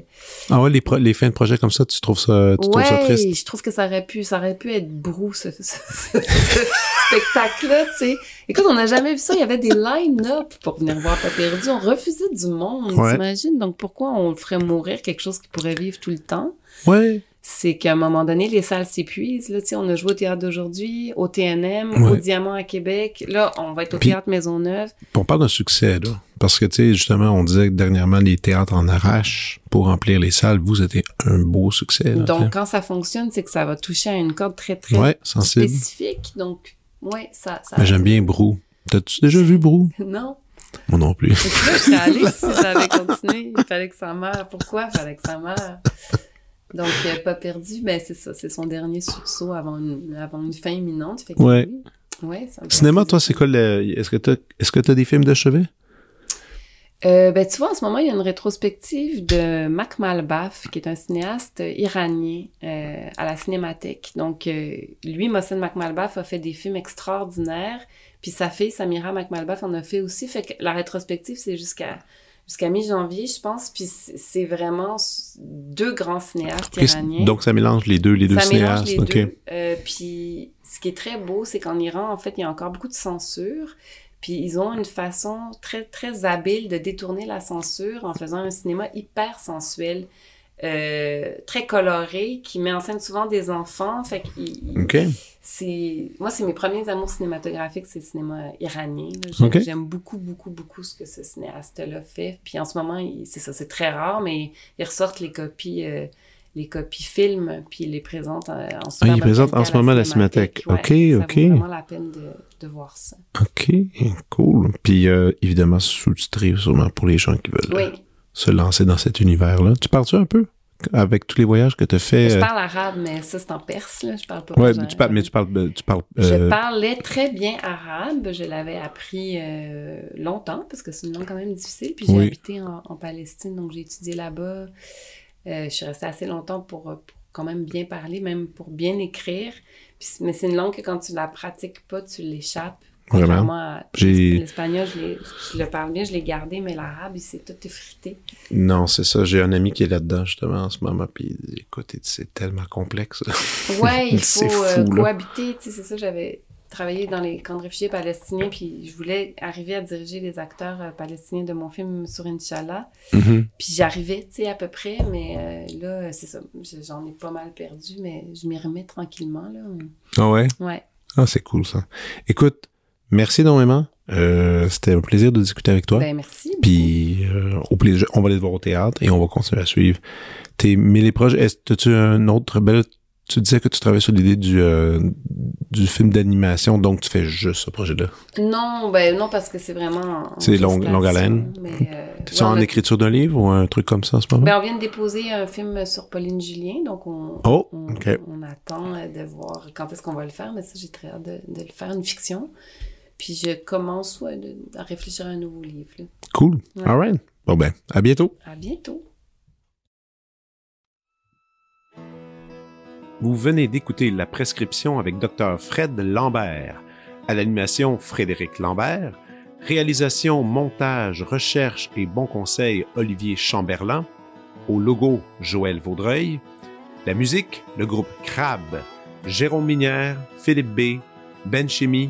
Ah ouais, les, pro- les fins de projet comme ça, tu trouves ça, tu trouves ça triste? je trouve que ça aurait pu, ça aurait pu être brou, ce, ce- ce- ce spectacle-là, tu sais. Écoute, on n'a jamais vu ça. Il y avait des line-up pour venir voir Pas perdu. On refusait du monde, Ouais. t'imagines? Donc, pourquoi on le ferait mourir quelque chose qui pourrait vivre tout le temps? Ouais. C'est qu'à un moment donné, les salles s'épuisent. Là, tu sais, on a joué au théâtre d'aujourd'hui, au TNM, Ouais. au Diamant à Québec. Là, on va être au Puis- théâtre Maisonneuve. On parle d'un succès, là. Parce que, tu sais, justement, on disait que dernièrement, les théâtres en arrachent pour remplir les salles. Vous, c'était un beau succès. Là, Donc, quand ça fonctionne, c'est que ça va toucher à une corde très, très ouais, spécifique. Donc, ouais, ça... ça... Mais j'aime bien Brou. T'as-tu déjà vu Brou? (laughs) Non. Moi non plus. Là, je serais allée si (laughs) j'avais continué. Il fallait que ça meure. Pourquoi? Il fallait que ça meure? Donc, euh, pas perdu, ben c'est ça. C'est son dernier sursaut avant une, avant une fin imminente. Fait que Ouais. oui. Ouais, ça Cinéma, toi, c'est quoi le. Est-ce que que t'as des films de chevet? Euh, ben, tu vois, en ce moment, il y a une rétrospective de Mac Malbaf, qui est un cinéaste iranien euh, à la Cinémathèque. Donc, euh, lui, Mohsen Mac Malbaf, a fait des films extraordinaires. Puis sa fille, Samira Mac Malbaf, en a fait aussi. Fait que la rétrospective, c'est jusqu'à jusqu'à mi-janvier, je pense. Puis c'est vraiment deux grands cinéastes iraniens. Donc, ça mélange les deux, les deux Ça mélange cinéastes. les OK. deux. Euh, puis ce qui est très beau, c'est qu'en Iran, en fait, il y a encore beaucoup de censure. Puis ils ont une façon très, très habile de détourner la censure en faisant un cinéma hyper sensuel. Euh, très coloré, qui met en scène souvent des enfants. Fait qu'il- OK. c'est moi c'est mes premiers amours cinématographiques c'est le cinéma iranien. J'aime, beaucoup beaucoup beaucoup ce que ce cinéaste là fait puis en ce moment il- c'est ça c'est très rare mais ils ressortent les copies euh, les copies films puis ils les présentent euh, en Ah, ils bonne présentent en ce moment à la Cinémathèque. Ouais, Ok, ça ok. vraiment la peine de, de voir ça OK, cool. Puis euh, évidemment, sous-titré sûrement pour les gens qui veulent oui se lancer dans cet univers-là. Tu parles-tu un peu avec tous les voyages que tu as fait? je euh, parle arabe mais ça c'est en perse là je parle pas Ouais, genre- tu parles, mais tu parles, euh, tu parles. Je euh, parlais très bien arabe. Je l'avais appris euh, longtemps parce que c'est une langue quand même difficile. Puis j'ai Oui. habité en, en Palestine, donc j'ai étudié là-bas. Euh, je suis restée assez longtemps pour, pour quand même bien parler, même pour bien écrire. Puis mais c'est une langue que quand tu la pratiques pas, tu l'échappes. Vraiment. L'espagnol, je, le parle bien, je l'ai gardé, mais l'arabe, il s'est tout effrité. Non, c'est ça. J'ai un ami qui est là-dedans, justement, en ce moment. Puis, il dit, écoute, c'est tellement complexe. Ouais, (laughs) il faut euh, cohabiter. Tu sais, c'est ça, j'avais travaillé dans les camps de réfugiés palestiniens, puis je voulais arriver à diriger les acteurs euh, palestiniens de mon film sur Inch'Allah. Mhm. Puis j'arrivais, tu sais, à peu près, mais euh, là, c'est ça. je- J'en ai pas mal perdu, mais je m'y remets tranquillement, là. Ah ouais? Ouais. Ah, c'est cool, ça. Écoute, merci énormément. Euh, C'était un plaisir de discuter avec toi. Ben, merci. Puis, euh, au plaisir, on va aller te voir au théâtre et on va continuer à suivre tes mille projets. Est-ce que tu un autre bel... Tu disais que tu travaillais sur l'idée du, euh, du film d'animation, donc tu fais juste ce projet-là? Non, ben non, parce que c'est vraiment. en C'est longue- longue haleine. Euh, T'es-tu ouais, en a- écriture d'un livre ou un truc comme ça en ce moment? Ben, on vient de déposer un film sur Pauline Julien, donc on, Oh, on, attend de voir quand est-ce qu'on va le faire, mais ça, j'ai très hâte de, de le faire, une fiction. Puis je commence ouais, de- à réfléchir à un nouveau livre. là. Cool. Ouais. All right. Bon ben, à bientôt. À bientôt. Vous venez d'écouter La Prescription avec Dr. Fred Lambert. À l'animation, Frédéric Lambert. Réalisation, montage, recherche et bons conseils, Olivier Chamberlain. Au logo, Joël Vaudreuil. La musique, le groupe Crab. Jérôme Minière, Philippe B., Ben Chimie,